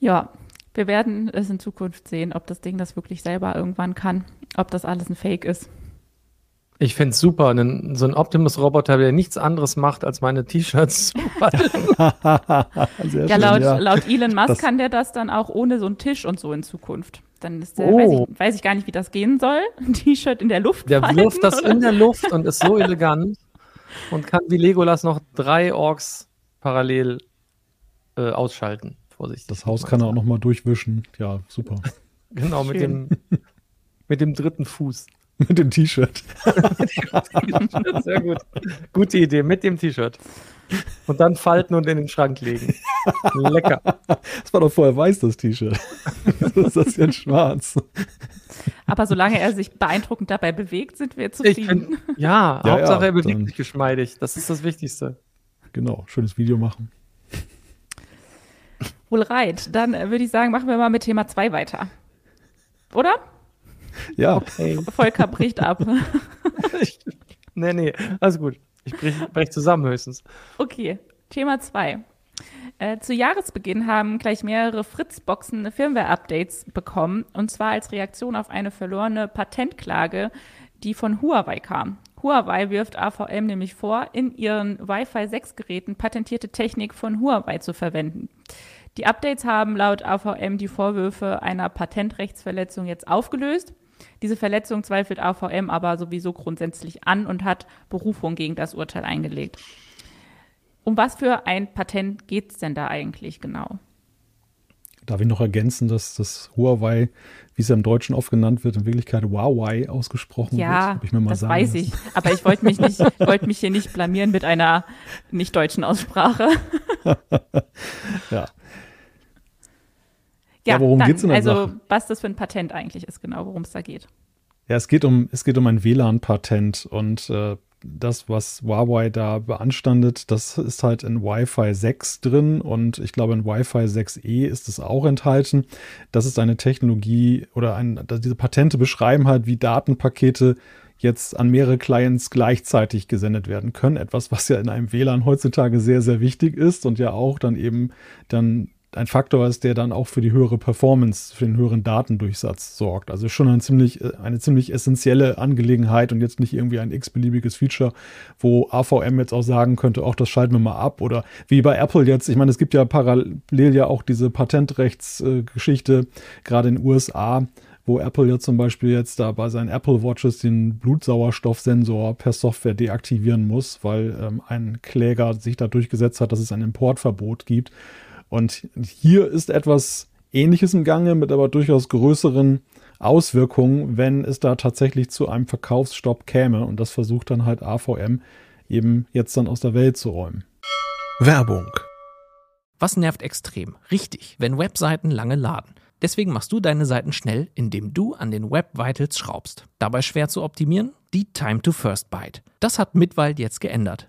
Ja, wir werden es in Zukunft sehen, ob das Ding das wirklich selber irgendwann kann, ob das alles ein Fake ist. Ich finde es super, einen, so ein Optimus-Roboter, der nichts anderes macht, als meine T-Shirts zu ja, schön, laut, ja. laut Elon Musk das kann der das dann auch ohne so einen Tisch und so in Zukunft. Dann ist der, oh. weiß, ich, weiß, ich, gar nicht, wie das gehen soll. Ein T-Shirt in der Luft. Der wirft das oder? in der Luft und ist so elegant und kann wie Legolas noch drei Orks parallel äh, ausschalten. Vorsichtig. Das Haus kann er auch noch mal durchwischen. Ja, super. genau, mit dem, mit dem dritten Fuß. Mit dem T-Shirt. Sehr gut. Gute Idee, mit dem T-Shirt. Und dann falten und in den Schrank legen. Lecker. Das war doch vorher weiß, das T-Shirt. Das ist jetzt schwarz. Aber solange er sich beeindruckend dabei bewegt, sind wir zufrieden. Find, ja, ja, Hauptsache er bewegt sich geschmeidig. Das ist das Wichtigste. Genau, schönes Video machen. Wohl reit. Dann äh, würde ich sagen, machen wir mal mit Thema 2 weiter. Oder? Ja. Okay. Volker bricht ab. ich, nee, nee, alles gut. Ich brech, brech zusammen höchstens. Okay, Thema 2. Äh, zu Jahresbeginn haben gleich mehrere Fritzboxen Firmware-Updates bekommen, und zwar als Reaktion auf eine verlorene Patentklage, die von Huawei kam. Huawei wirft AVM nämlich vor, in ihren Wi-Fi 6-Geräten patentierte Technik von Huawei zu verwenden. Die Updates haben laut AVM die Vorwürfe einer Patentrechtsverletzung jetzt aufgelöst. Diese Verletzung zweifelt AVM aber sowieso grundsätzlich an und hat Berufung gegen das Urteil eingelegt. Um was für ein Patent geht es denn da eigentlich genau? Darf ich noch ergänzen, dass das Huawei, wie es ja im Deutschen oft genannt wird, in Wirklichkeit Huawei ausgesprochen ja, wird? Ja, das weiß ich. Aber ich wollte mich, wollt mich hier nicht blamieren mit einer nicht deutschen Aussprache. ja. Ja, ja worum geht es denn Also, Sache? was das für ein Patent eigentlich ist, genau, worum es da geht. Ja, es geht um, es geht um ein WLAN-Patent und äh, das, was Huawei da beanstandet, das ist halt in Wi-Fi 6 drin und ich glaube in Wi-Fi 6E ist es auch enthalten. Das ist eine Technologie oder ein, diese Patente beschreiben halt, wie Datenpakete jetzt an mehrere Clients gleichzeitig gesendet werden können. Etwas, was ja in einem WLAN heutzutage sehr, sehr wichtig ist und ja auch dann eben dann ein Faktor ist, der dann auch für die höhere Performance, für den höheren Datendurchsatz sorgt. Also schon ein ziemlich, äh, eine ziemlich essentielle Angelegenheit und jetzt nicht irgendwie ein x-beliebiges Feature, wo AVM jetzt auch sagen könnte, auch das schalten wir mal ab. Oder wie bei Apple jetzt, ich meine, es gibt ja parallel ja auch diese Patentrechtsgeschichte, gerade in den USA, wo Apple ja zum Beispiel jetzt da bei seinen Apple Watches den Blutsauerstoffsensor per Software deaktivieren muss, weil ähm, ein Kläger sich da durchgesetzt hat, dass es ein Importverbot gibt. Und hier ist etwas Ähnliches im Gange, mit aber durchaus größeren Auswirkungen, wenn es da tatsächlich zu einem Verkaufsstopp käme. Und das versucht dann halt AVM eben jetzt dann aus der Welt zu räumen. Werbung. Was nervt extrem? Richtig, wenn Webseiten lange laden. Deswegen machst du deine Seiten schnell, indem du an den Web Vitals schraubst. Dabei schwer zu optimieren? Die Time to First Byte. Das hat Mitwald jetzt geändert.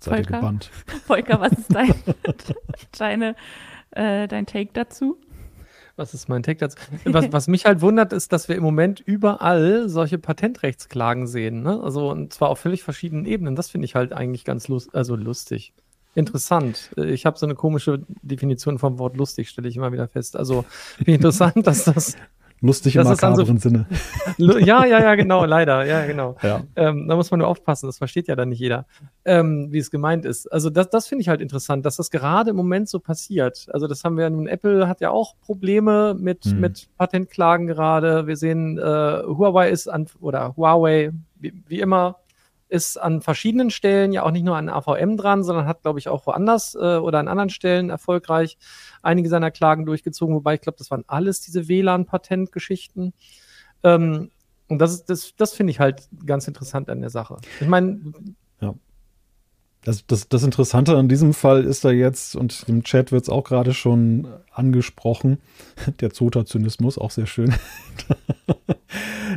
seid Volker, ihr gebannt. Volker, was ist dein, deine, äh, dein Take dazu? Was ist mein Take dazu? Was, was, mich halt wundert, ist, dass wir im Moment überall solche Patentrechtsklagen sehen. Ne? Also, und zwar auf völlig verschiedenen Ebenen. Das finde ich halt eigentlich ganz lust also lustig. Interessant. Ich habe so eine komische Definition vom Wort lustig, stelle ich immer wieder fest. Also, wie interessant, dass das Lustig im makabren so, Sinne. Ja, ja, ja, genau, leider. Ja, genau. Ja. Ähm, da muss man nur aufpassen, das versteht ja dann nicht jeder, ähm, wie es gemeint ist. Also das, das finde ich halt interessant, dass das gerade im Moment so passiert. Also das haben wir ja nun, Apple hat ja auch Probleme mit, hm. mit Patentklagen gerade. Wir sehen, äh, Huawei ist an, oder Huawei, wie, wie immer, ist an verschiedenen Stellen ja auch nicht nur an AVM dran, sondern hat, glaube ich, auch woanders äh, oder an anderen Stellen erfolgreich einige seiner Klagen durchgezogen, wobei ich glaube, das waren alles diese WLAN-Patentgeschichten. Ähm, und das, das, das finde ich halt ganz interessant an der Sache. Ich meine, ja. das, das, das Interessante an diesem Fall ist da jetzt, und im Chat wird es auch gerade schon angesprochen, der Zotazynismus, auch sehr schön,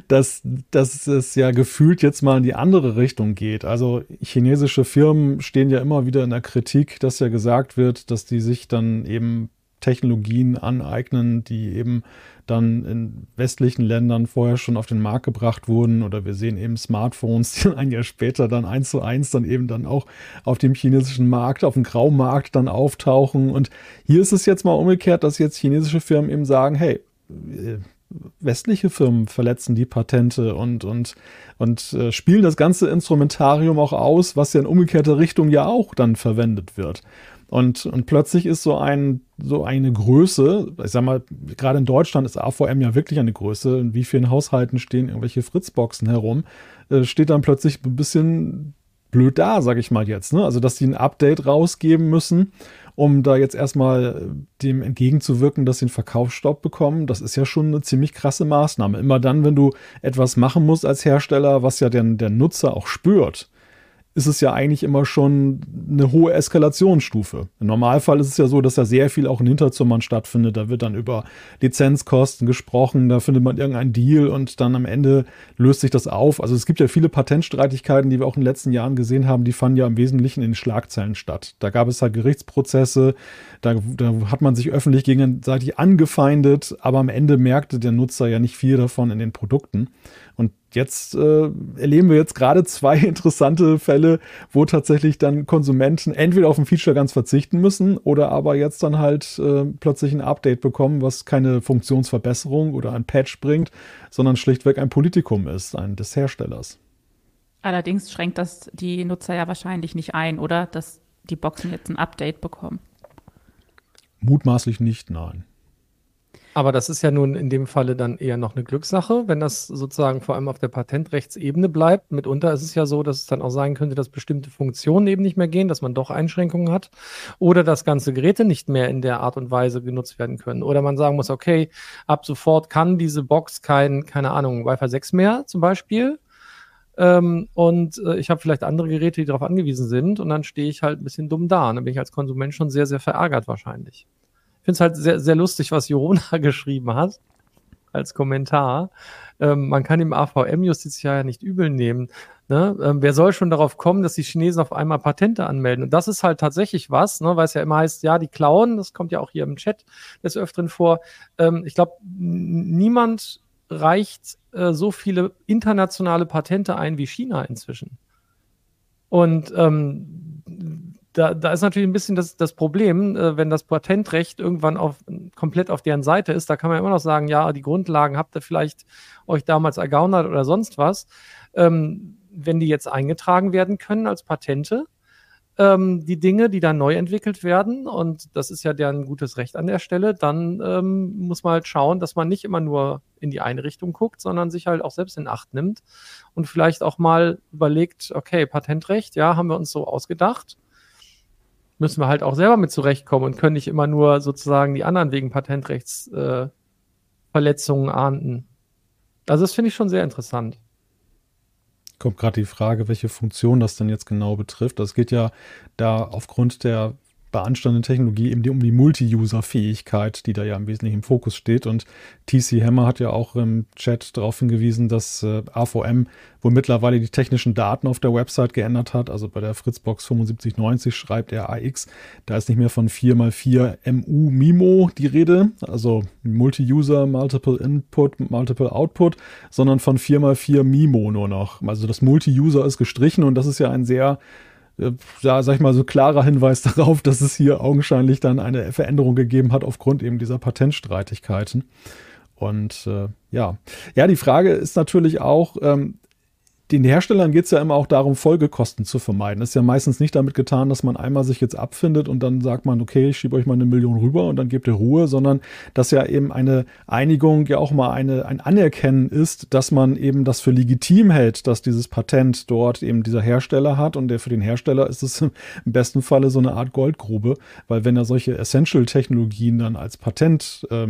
dass, dass es ja gefühlt jetzt mal in die andere Richtung geht. Also chinesische Firmen stehen ja immer wieder in der Kritik, dass ja gesagt wird, dass die sich dann eben Technologien aneignen, die eben dann in westlichen Ländern vorher schon auf den Markt gebracht wurden. Oder wir sehen eben Smartphones, die ein Jahr später dann eins zu eins dann eben dann auch auf dem chinesischen Markt, auf dem Graumarkt dann auftauchen. Und hier ist es jetzt mal umgekehrt, dass jetzt chinesische Firmen eben sagen, hey, äh, westliche Firmen verletzen die Patente und, und, und äh, spielen das ganze Instrumentarium auch aus, was ja in umgekehrter Richtung ja auch dann verwendet wird. Und, und plötzlich ist so ein, so eine Größe, ich sag mal, gerade in Deutschland ist AVM ja wirklich eine Größe, in wie vielen Haushalten stehen irgendwelche Fritzboxen herum, äh, steht dann plötzlich ein bisschen blöd da, sag ich mal jetzt. Ne? Also, dass sie ein Update rausgeben müssen, um da jetzt erstmal dem entgegenzuwirken, dass sie einen Verkaufsstopp bekommen, das ist ja schon eine ziemlich krasse Maßnahme. Immer dann, wenn du etwas machen musst als Hersteller, was ja der, der Nutzer auch spürt, ist es ja eigentlich immer schon eine hohe Eskalationsstufe. Im Normalfall ist es ja so, dass da sehr viel auch in Hinterzimmern stattfindet. Da wird dann über Lizenzkosten gesprochen, da findet man irgendeinen Deal und dann am Ende löst sich das auf. Also es gibt ja viele Patentstreitigkeiten, die wir auch in den letzten Jahren gesehen haben, die fanden ja im Wesentlichen in den Schlagzeilen statt. Da gab es halt Gerichtsprozesse, da, da hat man sich öffentlich gegenseitig angefeindet, aber am Ende merkte der Nutzer ja nicht viel davon in den Produkten. Und jetzt äh, erleben wir jetzt gerade zwei interessante Fälle, wo tatsächlich dann Konsumenten entweder auf ein Feature ganz verzichten müssen oder aber jetzt dann halt äh, plötzlich ein Update bekommen, was keine Funktionsverbesserung oder ein Patch bringt, sondern schlichtweg ein Politikum ist, ein des Herstellers. Allerdings schränkt das die Nutzer ja wahrscheinlich nicht ein, oder? Dass die Boxen jetzt ein Update bekommen. Mutmaßlich nicht, nein. Aber das ist ja nun in dem Falle dann eher noch eine Glückssache, wenn das sozusagen vor allem auf der Patentrechtsebene bleibt. Mitunter ist es ja so, dass es dann auch sein könnte, dass bestimmte Funktionen eben nicht mehr gehen, dass man doch Einschränkungen hat oder dass ganze Geräte nicht mehr in der Art und Weise genutzt werden können. Oder man sagen muss, okay, ab sofort kann diese Box kein, keine Ahnung, Wi-Fi 6 mehr zum Beispiel. Ähm, und äh, ich habe vielleicht andere Geräte, die darauf angewiesen sind und dann stehe ich halt ein bisschen dumm da. Und dann bin ich als Konsument schon sehr, sehr verärgert wahrscheinlich. Finde es halt sehr, sehr lustig, was Jorona geschrieben hat als Kommentar. Ähm, man kann dem AVM-Justiz ja nicht übel nehmen. Ne? Ähm, wer soll schon darauf kommen, dass die Chinesen auf einmal Patente anmelden? Und das ist halt tatsächlich was, ne? weil es ja immer heißt, ja, die klauen, das kommt ja auch hier im Chat des Öfteren vor. Ähm, ich glaube, niemand reicht äh, so viele internationale Patente ein wie China inzwischen. Und ähm, da, da ist natürlich ein bisschen das, das Problem, äh, wenn das Patentrecht irgendwann auf, komplett auf deren Seite ist, da kann man immer noch sagen, ja, die Grundlagen habt ihr vielleicht euch damals ergaunert oder sonst was. Ähm, wenn die jetzt eingetragen werden können als Patente, ähm, die Dinge, die dann neu entwickelt werden, und das ist ja deren gutes Recht an der Stelle, dann ähm, muss man halt schauen, dass man nicht immer nur in die eine Richtung guckt, sondern sich halt auch selbst in Acht nimmt und vielleicht auch mal überlegt, okay, Patentrecht, ja, haben wir uns so ausgedacht müssen wir halt auch selber mit zurechtkommen und können nicht immer nur sozusagen die anderen wegen Patentrechtsverletzungen äh, ahnden. Also das finde ich schon sehr interessant. Kommt gerade die Frage, welche Funktion das denn jetzt genau betrifft. Das geht ja da aufgrund der beanstandete Technologie eben die, um die Multi-User-Fähigkeit, die da ja im Wesentlichen im Fokus steht. Und TC Hammer hat ja auch im Chat darauf hingewiesen, dass äh, AVM wohl mittlerweile die technischen Daten auf der Website geändert hat. Also bei der Fritzbox 7590 schreibt er AX, da ist nicht mehr von 4x4 MU MIMO die Rede, also Multi-User, Multiple Input, Multiple Output, sondern von 4x4 MIMO nur noch. Also das Multi-User ist gestrichen und das ist ja ein sehr ja, sag ich mal, so klarer Hinweis darauf, dass es hier augenscheinlich dann eine Veränderung gegeben hat aufgrund eben dieser Patentstreitigkeiten. Und äh, ja, ja, die Frage ist natürlich auch, ähm, den Herstellern geht es ja immer auch darum, Folgekosten zu vermeiden. Das ist ja meistens nicht damit getan, dass man einmal sich jetzt abfindet und dann sagt man, okay, ich schiebe euch mal eine Million rüber und dann gebt ihr Ruhe, sondern dass ja eben eine Einigung ja auch mal eine, ein Anerkennen ist, dass man eben das für legitim hält, dass dieses Patent dort eben dieser Hersteller hat und der für den Hersteller ist es im besten Falle so eine Art Goldgrube, weil wenn er solche Essential-Technologien dann als Patent äh,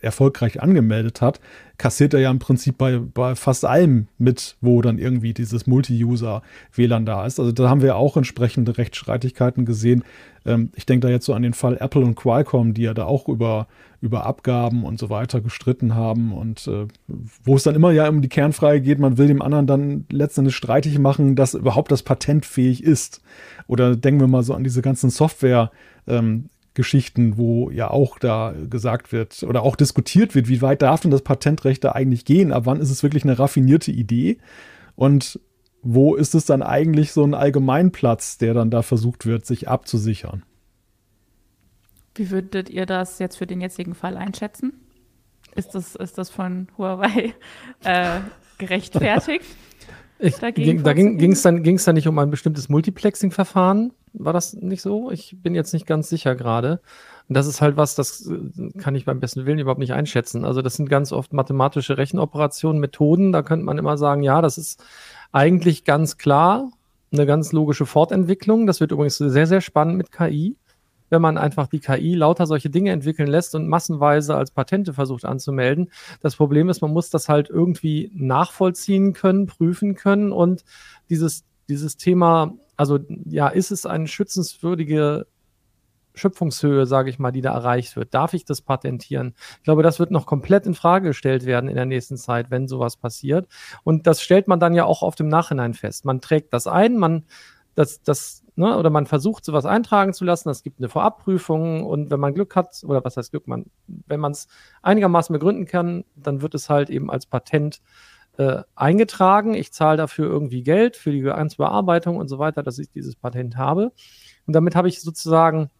erfolgreich angemeldet hat, kassiert er ja im Prinzip bei, bei fast allem mit, wo dann irgendwie dieses Multi-User-WLAN da ist. Also da haben wir auch entsprechende Rechtsstreitigkeiten gesehen. Ähm, ich denke da jetzt so an den Fall Apple und Qualcomm, die ja da auch über, über Abgaben und so weiter gestritten haben und äh, wo es dann immer ja um die Kernfrage geht, man will dem anderen dann letztendlich streitig machen, dass überhaupt das Patent fähig ist. Oder denken wir mal so an diese ganzen Software- ähm, Geschichten, wo ja auch da gesagt wird oder auch diskutiert wird, wie weit darf denn das Patentrecht da eigentlich gehen? Ab wann ist es wirklich eine raffinierte Idee? Und wo ist es dann eigentlich so ein Allgemeinplatz, der dann da versucht wird, sich abzusichern? Wie würdet ihr das jetzt für den jetzigen Fall einschätzen? Ist das, ist das von Huawei äh, gerechtfertigt? Ich, ging, da ging es dann, ging's dann nicht um ein bestimmtes Multiplexing-Verfahren? War das nicht so? Ich bin jetzt nicht ganz sicher gerade. Und das ist halt was, das äh, kann ich beim besten Willen überhaupt nicht einschätzen. Also das sind ganz oft mathematische Rechenoperationen, Methoden. Da könnte man immer sagen, ja, das ist eigentlich ganz klar eine ganz logische Fortentwicklung. Das wird übrigens sehr, sehr spannend mit KI wenn man einfach die KI lauter solche Dinge entwickeln lässt und massenweise als Patente versucht anzumelden. Das Problem ist, man muss das halt irgendwie nachvollziehen können, prüfen können und dieses, dieses Thema, also ja, ist es eine schützenswürdige Schöpfungshöhe, sage ich mal, die da erreicht wird. Darf ich das patentieren? Ich glaube, das wird noch komplett in Frage gestellt werden in der nächsten Zeit, wenn sowas passiert. Und das stellt man dann ja auch auf dem Nachhinein fest. Man trägt das ein, man das, das ne, oder man versucht, sowas eintragen zu lassen. Es gibt eine Vorabprüfung und wenn man Glück hat, oder was heißt Glück, man, wenn man es einigermaßen begründen kann, dann wird es halt eben als Patent äh, eingetragen. Ich zahle dafür irgendwie Geld für die Bearbeitung und so weiter, dass ich dieses Patent habe. Und damit habe ich sozusagen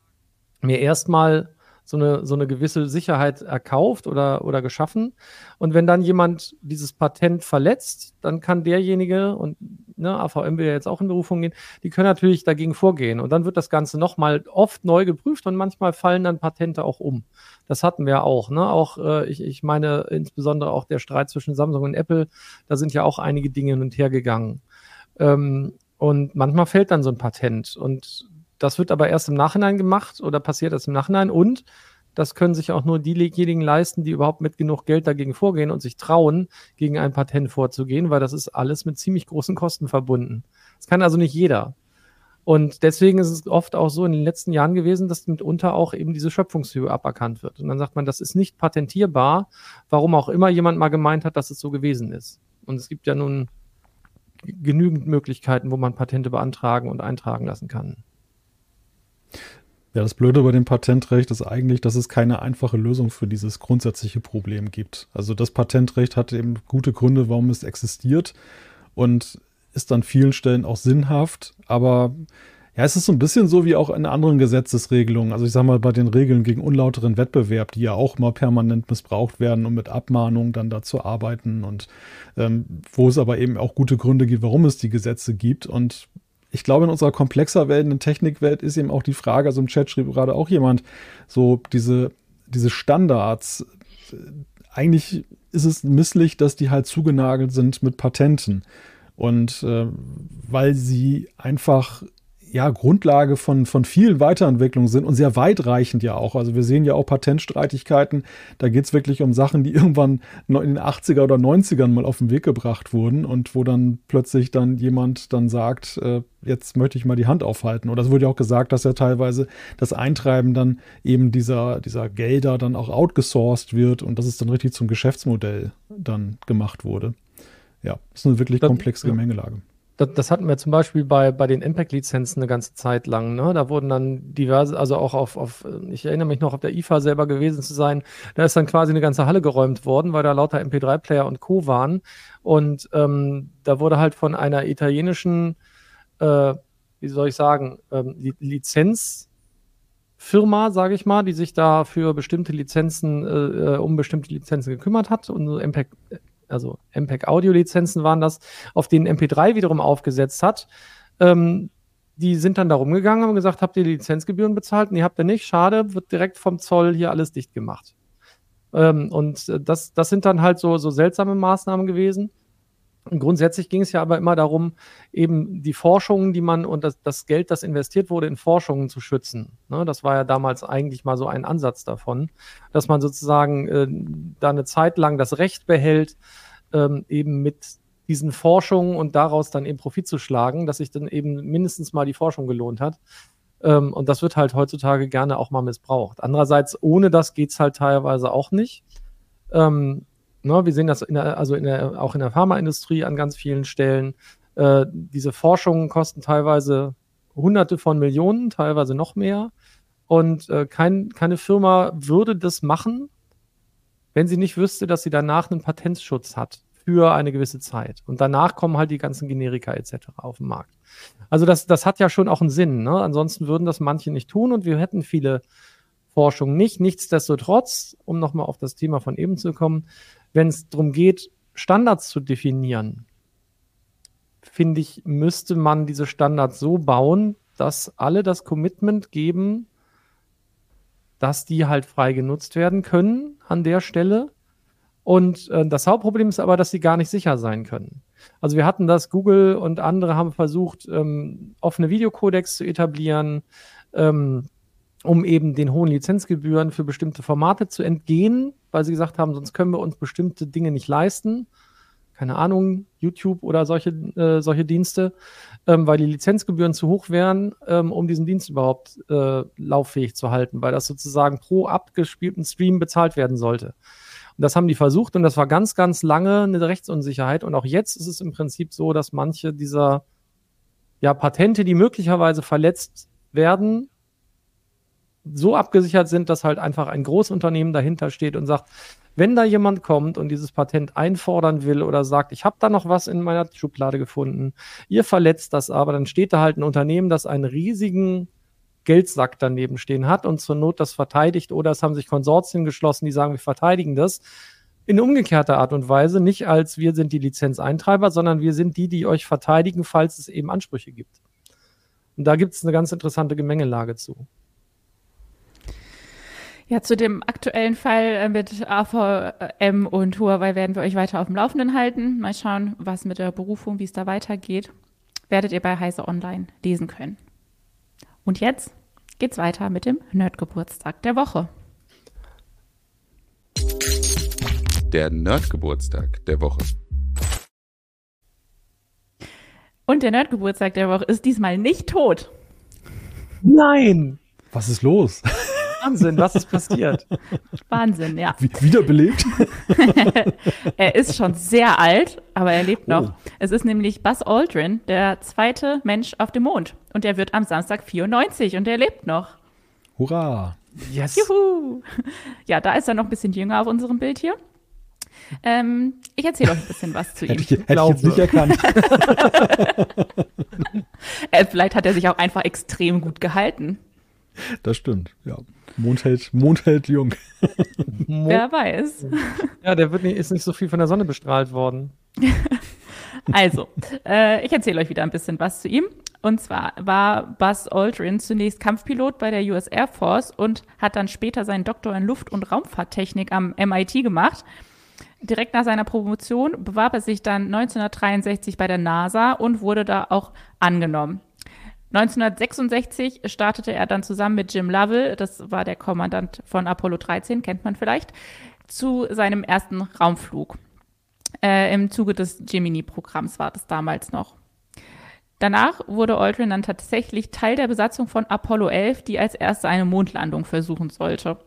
mir erstmal so eine, so eine gewisse Sicherheit erkauft oder, oder geschaffen. Und wenn dann jemand dieses Patent verletzt, dann kann derjenige, und ne, AVM will ja jetzt auch in Berufung gehen, die können natürlich dagegen vorgehen. Und dann wird das Ganze nochmal oft neu geprüft und manchmal fallen dann Patente auch um. Das hatten wir auch. Ne? Auch äh, ich, ich meine insbesondere auch der Streit zwischen Samsung und Apple, da sind ja auch einige Dinge hin und her gegangen. Ähm, und manchmal fällt dann so ein Patent. Und das wird aber erst im Nachhinein gemacht oder passiert erst im Nachhinein und das können sich auch nur diejenigen leisten, die überhaupt mit genug Geld dagegen vorgehen und sich trauen, gegen ein Patent vorzugehen, weil das ist alles mit ziemlich großen Kosten verbunden. Das kann also nicht jeder. Und deswegen ist es oft auch so in den letzten Jahren gewesen, dass mitunter auch eben diese Schöpfungshöhe aberkannt wird. Und dann sagt man, das ist nicht patentierbar, warum auch immer jemand mal gemeint hat, dass es so gewesen ist. Und es gibt ja nun genügend Möglichkeiten, wo man Patente beantragen und eintragen lassen kann. Ja, das Blöde bei dem Patentrecht ist eigentlich, dass es keine einfache Lösung für dieses grundsätzliche Problem gibt. Also das Patentrecht hat eben gute Gründe, warum es existiert und ist an vielen Stellen auch sinnhaft, aber ja, es ist so ein bisschen so wie auch in anderen Gesetzesregelungen. Also ich sage mal bei den Regeln gegen unlauteren Wettbewerb, die ja auch mal permanent missbraucht werden, um mit Abmahnungen dann da zu arbeiten und ähm, wo es aber eben auch gute Gründe gibt, warum es die Gesetze gibt. Und ich glaube, in unserer komplexer werdenden Technikwelt ist eben auch die Frage, also im Chat schrieb gerade auch jemand, so diese, diese Standards, eigentlich ist es misslich, dass die halt zugenagelt sind mit Patenten. Und äh, weil sie einfach ja, Grundlage von, von vielen Weiterentwicklungen sind und sehr weitreichend ja auch. Also wir sehen ja auch Patentstreitigkeiten, da geht es wirklich um Sachen, die irgendwann in den 80er oder 90ern mal auf den Weg gebracht wurden und wo dann plötzlich dann jemand dann sagt, äh, jetzt möchte ich mal die Hand aufhalten. Oder es wurde ja auch gesagt, dass ja teilweise das Eintreiben dann eben dieser, dieser Gelder dann auch outgesourced wird und dass es dann richtig zum Geschäftsmodell dann gemacht wurde. Ja, das ist eine wirklich komplexe Gemengelage das, das hatten wir zum Beispiel bei, bei den Impact-Lizenzen eine ganze Zeit lang. Ne? Da wurden dann diverse, also auch auf, auf, ich erinnere mich noch, auf der IFA selber gewesen zu sein. Da ist dann quasi eine ganze Halle geräumt worden, weil da lauter MP3-Player und Co. waren. Und ähm, da wurde halt von einer italienischen, äh, wie soll ich sagen, ähm, Lizenzfirma, sage ich mal, die sich da für bestimmte Lizenzen, äh, äh um bestimmte Lizenzen gekümmert hat und so also MPEG Audio-Lizenzen waren das, auf denen MP3 wiederum aufgesetzt hat. Ähm, die sind dann da rumgegangen und gesagt, habt ihr die Lizenzgebühren bezahlt? Nee, habt ihr nicht. Schade, wird direkt vom Zoll hier alles dicht gemacht. Ähm, und äh, das, das sind dann halt so, so seltsame Maßnahmen gewesen. Grundsätzlich ging es ja aber immer darum, eben die Forschungen, die man und das, das Geld, das investiert wurde, in Forschungen zu schützen. Ne, das war ja damals eigentlich mal so ein Ansatz davon, dass man sozusagen äh, da eine Zeit lang das Recht behält, ähm, eben mit diesen Forschungen und daraus dann eben Profit zu schlagen, dass sich dann eben mindestens mal die Forschung gelohnt hat. Ähm, und das wird halt heutzutage gerne auch mal missbraucht. Andererseits, ohne das geht's halt teilweise auch nicht. Ähm, ne, wir sehen das in der, also in der, auch in der Pharmaindustrie an ganz vielen Stellen. Äh, diese Forschungen kosten teilweise Hunderte von Millionen, teilweise noch mehr. Und äh, kein, keine Firma würde das machen, wenn sie nicht wüsste, dass sie danach einen Patentschutz hat für eine gewisse Zeit. Und danach kommen halt die ganzen Generika etc. auf den Markt. Also das, das hat ja schon auch einen Sinn. Ne? Ansonsten würden das manche nicht tun und wir hätten viele Forschung nicht. Nichtsdestotrotz, um nochmal auf das Thema von eben zu kommen, wenn es darum geht, Standards zu definieren, finde ich, müsste man diese Standards so bauen, dass alle das Commitment geben, dass die halt frei genutzt werden können an der Stelle und äh, das Hauptproblem ist aber, dass sie gar nicht sicher sein können. Also wir hatten das, Google und andere haben versucht, ähm, offene Videocodecs zu etablieren, ähm, um eben den hohen Lizenzgebühren für bestimmte Formate zu entgehen, weil sie gesagt haben, sonst können wir uns bestimmte Dinge nicht leisten. Keine Ahnung, YouTube oder solche, äh, solche Dienste, ähm, weil die Lizenzgebühren zu hoch wären, ähm, um diesen Dienst überhaupt äh, lauffähig zu halten, weil das sozusagen pro abgespielten Stream bezahlt werden sollte. Und das haben die versucht und das war ganz, ganz lange eine Rechtsunsicherheit. Und auch jetzt ist es im Prinzip so, dass manche dieser ja, Patente, die möglicherweise verletzt werden, so abgesichert sind, dass halt einfach ein Großunternehmen dahinter steht und sagt, wenn da jemand kommt und dieses Patent einfordern will oder sagt, ich habe da noch was in meiner Schublade gefunden, ihr verletzt das aber, dann steht da halt ein Unternehmen, das einen riesigen Geldsack daneben stehen hat und zur Not das verteidigt oder es haben sich Konsortien geschlossen, die sagen, wir verteidigen das. In umgekehrter Art und Weise, nicht als wir sind die Lizenzeintreiber, sondern wir sind die, die euch verteidigen, falls es eben Ansprüche gibt. Und da gibt es eine ganz interessante Gemengelage zu. Ja, zu dem aktuellen Fall äh, mit AVM und Huawei werden wir euch weiter auf dem Laufenden halten. Mal schauen, was mit der Berufung, wie es da weitergeht. Werdet ihr bei Heise Online lesen können. Und jetzt geht's weiter mit dem Nerdgeburtstag der Woche. Der Nerdgeburtstag der Woche. Und der Nerdgeburtstag der Woche ist diesmal nicht tot. Nein! Was ist los? Wahnsinn, was ist passiert? Wahnsinn, ja. Wiederbelebt? er ist schon sehr alt, aber er lebt noch. Oh. Es ist nämlich Buzz Aldrin, der zweite Mensch auf dem Mond. Und er wird am Samstag 94 und er lebt noch. Hurra! Yes! Juhu! Ja, da ist er noch ein bisschen jünger auf unserem Bild hier. Ähm, ich erzähle euch ein bisschen was zu ihm. hätte ich, hätte ich jetzt nicht erkannt. Äh, vielleicht hat er sich auch einfach extrem gut gehalten. Das stimmt, ja. Mond hält, Mond hält jung. Wer weiß. Ja, der wird nicht, ist nicht so viel von der Sonne bestrahlt worden. also, äh, ich erzähle euch wieder ein bisschen was zu ihm. Und zwar war Buzz Aldrin zunächst Kampfpilot bei der US Air Force und hat dann später seinen Doktor in Luft- und Raumfahrttechnik am MIT gemacht. Direkt nach seiner Promotion bewarb er sich dann 1963 bei der NASA und wurde da auch angenommen. 1966 startete er dann zusammen mit Jim Lovell, das war der Kommandant von Apollo 13, kennt man vielleicht, zu seinem ersten Raumflug. Äh, Im Zuge des Gemini-Programms war das damals noch. Danach wurde Aldrin dann tatsächlich Teil der Besatzung von Apollo 11, die als erste eine Mondlandung versuchen sollte.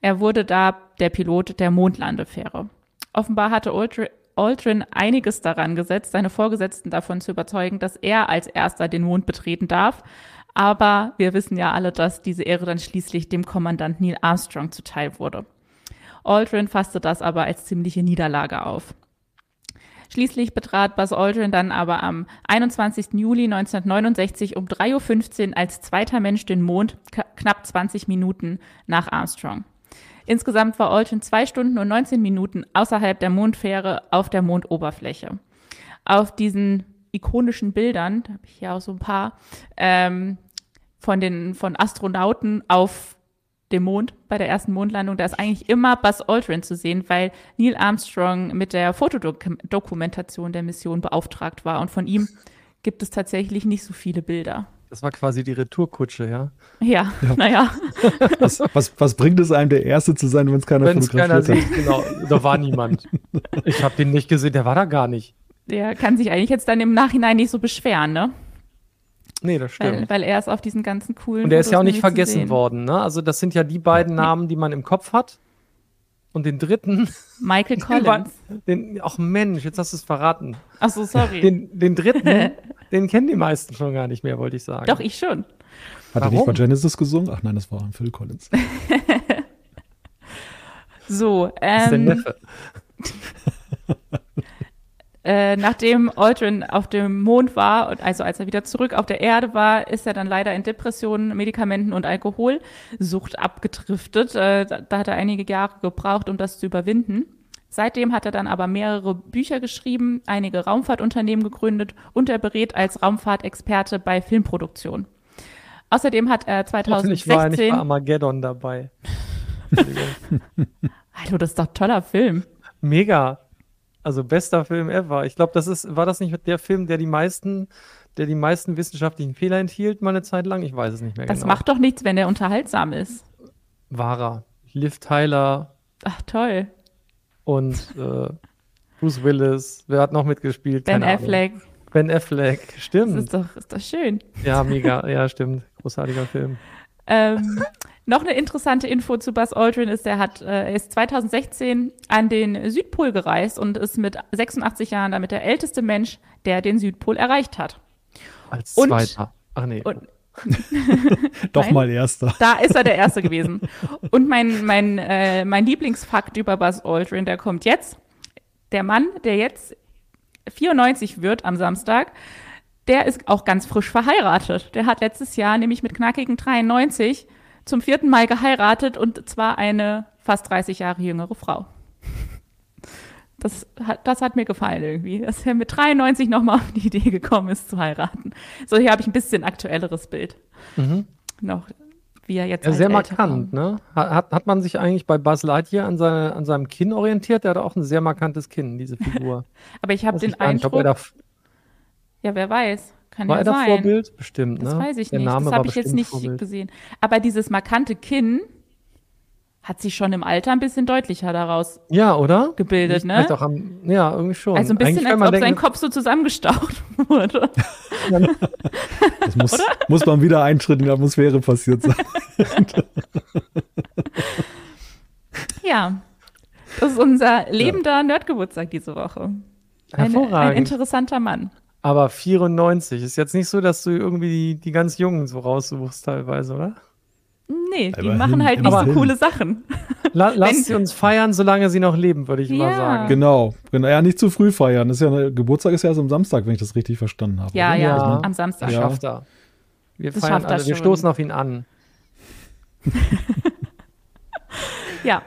Er wurde da der Pilot der Mondlandefähre. Offenbar hatte Aldrin, einiges daran gesetzt, seine Vorgesetzten davon zu überzeugen, dass er als erster den Mond betreten darf. Aber wir wissen ja alle, dass diese Ehre dann schließlich dem Kommandant Neil Armstrong zuteil wurde. Aldrin fasste das aber als ziemliche Niederlage auf. Schließlich betrat Buzz Aldrin dann aber am 21. Juli 1969 um 3.15 Uhr als zweiter Mensch den Mond, knapp 20 Minuten nach Armstrong. Insgesamt war Aldrin zwei Stunden und 19 Minuten außerhalb der Mondfähre auf der Mondoberfläche. Auf diesen ikonischen Bildern, da habe ich hier auch so ein paar, ähm, von den von Astronauten auf dem Mond, bei der ersten Mondlandung, da ist eigentlich immer Buzz Aldrin zu sehen, weil Neil Armstrong mit der Fotodokumentation der Mission beauftragt war und von ihm gibt es tatsächlich nicht so viele Bilder. Das war quasi die Retourkutsche, ja. Ja, naja. Was, was, was bringt es einem, der Erste zu sein, wenn es keiner Wenn es keiner fotografiert hat? sieht, genau. Da war niemand. Ich habe den nicht gesehen, der war da gar nicht. Der kann sich eigentlich jetzt dann im Nachhinein nicht so beschweren, ne? Nee, das Weil, stimmt. weil er ist auf diesen ganzen coolen. Und der ist ja auch nicht vergessen worden, ne? Also das sind ja die beiden Namen, die man im Kopf hat. Und den dritten, Michael Collins. den, ach Mensch, jetzt hast du es verraten. Ach so, sorry. Den, den dritten, den kennen die meisten schon gar nicht mehr, wollte ich sagen. Doch, ich schon. Hat er nicht bei Genesis gesungen? Ach nein, das war Phil Collins. So, Das ist der ähm, Neffe. äh, nachdem Aldrin auf dem Mond war, und also als er wieder zurück auf der Erde war, ist er dann leider in Depressionen, Medikamenten und Alkoholsucht abgedriftet. Äh, da, da hat er einige Jahre gebraucht, um das zu überwinden. Seitdem hat er dann aber mehrere Bücher geschrieben, einige Raumfahrtunternehmen gegründet und er berät als Raumfahrtexperte bei Filmproduktion. Außerdem hat er Hoffentlich war er nicht 2016 bei Armageddon dabei. Hallo, das ist doch ein toller Film. Mega. Also bester Film ever. Ich glaube, das ist, war das nicht der Film, der die meisten, der die meisten wissenschaftlichen Fehler enthielt, mal eine Zeit lang? Ich weiß es nicht mehr Das genau. macht doch nichts, wenn der unterhaltsam ist. War er. Liv Tyler Ach, toll. Und äh, Bruce Willis. Wer hat noch mitgespielt? Ben Keine Ahnung. Affleck. Ben Affleck. Das Stimmt. ist doch, ist doch schön. Ja, mega. Ja, stimmt. Großartiger Film. Ähm, noch eine interessante Info zu Buzz Aldrin ist, er hat, äh, er ist 2016 an den Südpol gereist und ist mit 86 Jahren damit der älteste Mensch, der den Südpol erreicht hat. Als Und- zweiter. Ach nee. und- Doch Nein. mal Erster. Da ist er der Erste gewesen. Und mein, mein, äh, mein Lieblingsfakt über Buzz Aldrin, der kommt jetzt. Der Mann, der jetzt 94 wird am Samstag, der ist auch ganz frisch verheiratet. Der hat letztes Jahr nämlich mit knackigen 93 zum vierten Mal geheiratet und zwar eine fast 30 Jahre jüngere Frau. Das hat, das hat mir gefallen irgendwie, dass er mit 93 nochmal auf die Idee gekommen ist zu heiraten. So, hier habe ich ein bisschen aktuelleres Bild. Mhm. Noch, wie er jetzt Ja, sehr markant, ne? Hat, hat man sich eigentlich bei Buzz Lightyear an, seine, an seinem Kinn orientiert? Der hat auch ein sehr markantes Kinn, diese Figur. Aber ich habe den nicht, Eindruck, er da, ja, wer weiß, kann war ja er da sein. Vorbild? Bestimmt, Das ne? weiß ich Der nicht. Name das habe ich jetzt nicht Vorbild. gesehen. Aber dieses markante Kinn hat sich schon im Alter ein bisschen deutlicher daraus Ja, oder? gebildet, Liegt ne? Auch am, ja, irgendwie schon. Also ein bisschen, Eigentlich, als man ob sein denkt, Kopf so zusammengestaucht wurde. Das muss, muss beim Wiedereintritt in die Atmosphäre passiert sein. ja. Das ist unser lebender Nerdgeburtstag diese Woche. Ein, ein Hervorragend. interessanter Mann. Aber 94 ist jetzt nicht so, dass du irgendwie die, die ganz Jungen so raussuchst teilweise, oder? Nee, die Immerhin, machen halt nicht so coole Sachen. La lass Wenn- sie uns feiern, solange sie noch leben, würde ich mal Ja. sagen. Genau, genau. Ja, nicht zu früh feiern. Das ist ja Geburtstag ist ja erst am Samstag, wenn ich das richtig verstanden habe. Ja, oder? ja, Ja. am Samstag. Ja. schafft er. Wir Das feiern schafft er alle, wir stoßen auf ihn an. Ja,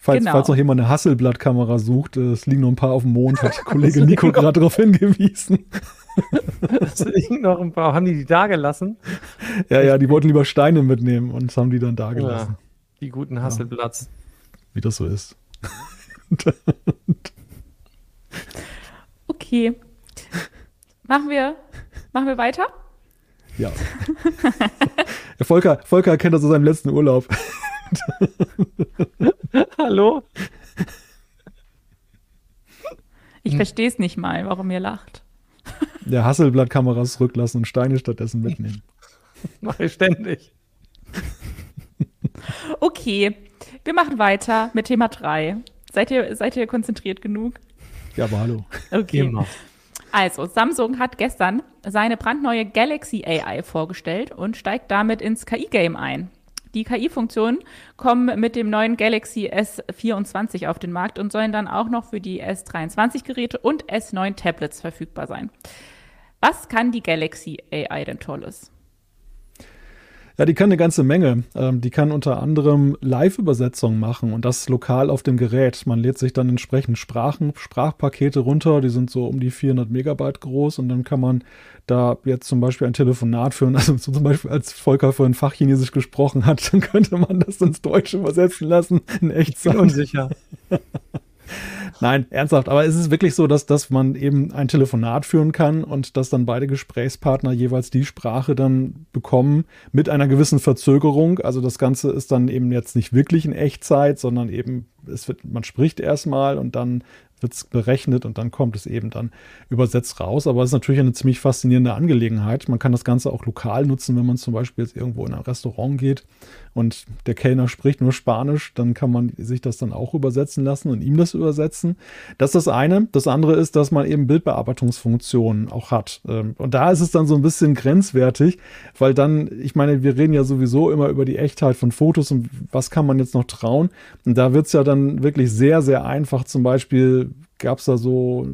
Falls, Genau. falls noch jemand eine Hasselblatt-Kamera sucht, es liegen noch ein paar auf dem Mond, hat Kollege Nico gerade darauf hingewiesen. Es liegen noch ein paar. Haben die die da gelassen? Ja, ja, die wollten lieber Steine mitnehmen und haben die dann da gelassen, Die guten Hasselblatts. wie das so ist. okay. Machen wir, machen wir weiter? Ja. ja Volker, Volker kennt das aus seinem letzten Urlaub. Hallo? Ich Hm. verstehe es nicht mal, warum ihr lacht. Der Hasselblatt-Kameras zurücklassen und Steine stattdessen mitnehmen. Mache ich ständig. Okay, wir machen weiter mit Thema 3. Seid ihr, seid ihr konzentriert genug? Ja, aber hallo. Okay. Immer. Also, Samsung hat gestern seine brandneue Galaxy AI vorgestellt und steigt damit ins KI-Game ein. Die KI-Funktionen kommen mit dem neuen Galaxy S24 auf den Markt und sollen dann auch noch für die S23-Geräte und S9-Tablets verfügbar sein. Was kann die Galaxy AI denn Tolles? Ja, die kann eine ganze Menge. Ähm, die kann unter anderem Live-Übersetzung machen und das lokal auf dem Gerät. Man lädt sich dann entsprechend Sprachen, Sprachpakete runter, die sind so um die 400 Megabyte groß und dann kann man da jetzt zum Beispiel ein Telefonat führen, also zum Beispiel als Volker vorhin Fachchinesisch gesprochen hat, dann könnte man das ins Deutsche übersetzen lassen in Echtzeit. Unsicher. Nein, ernsthaft. Aber es ist wirklich so, dass, dass man eben ein Telefonat führen kann und dass dann beide Gesprächspartner jeweils die Sprache dann bekommen mit einer gewissen Verzögerung. Also das Ganze ist dann eben jetzt nicht wirklich in Echtzeit, sondern eben es wird, man spricht erstmal und dann wird es berechnet und dann kommt es eben dann übersetzt raus. Aber es ist natürlich eine ziemlich faszinierende Angelegenheit. Man kann das Ganze auch lokal nutzen, wenn man zum Beispiel jetzt irgendwo in ein Restaurant geht und der Kellner spricht nur Spanisch, dann kann man sich das dann auch übersetzen lassen und ihm das übersetzen. Das ist das eine. Das andere ist, dass man eben Bildbearbeitungsfunktionen auch hat. Ähm, und da ist es dann so ein bisschen grenzwertig, weil dann, ich meine, wir reden ja sowieso immer über die Echtheit von Fotos und was kann man jetzt noch trauen. Und da wird es ja dann wirklich sehr, sehr einfach. Zum Beispiel gab es da so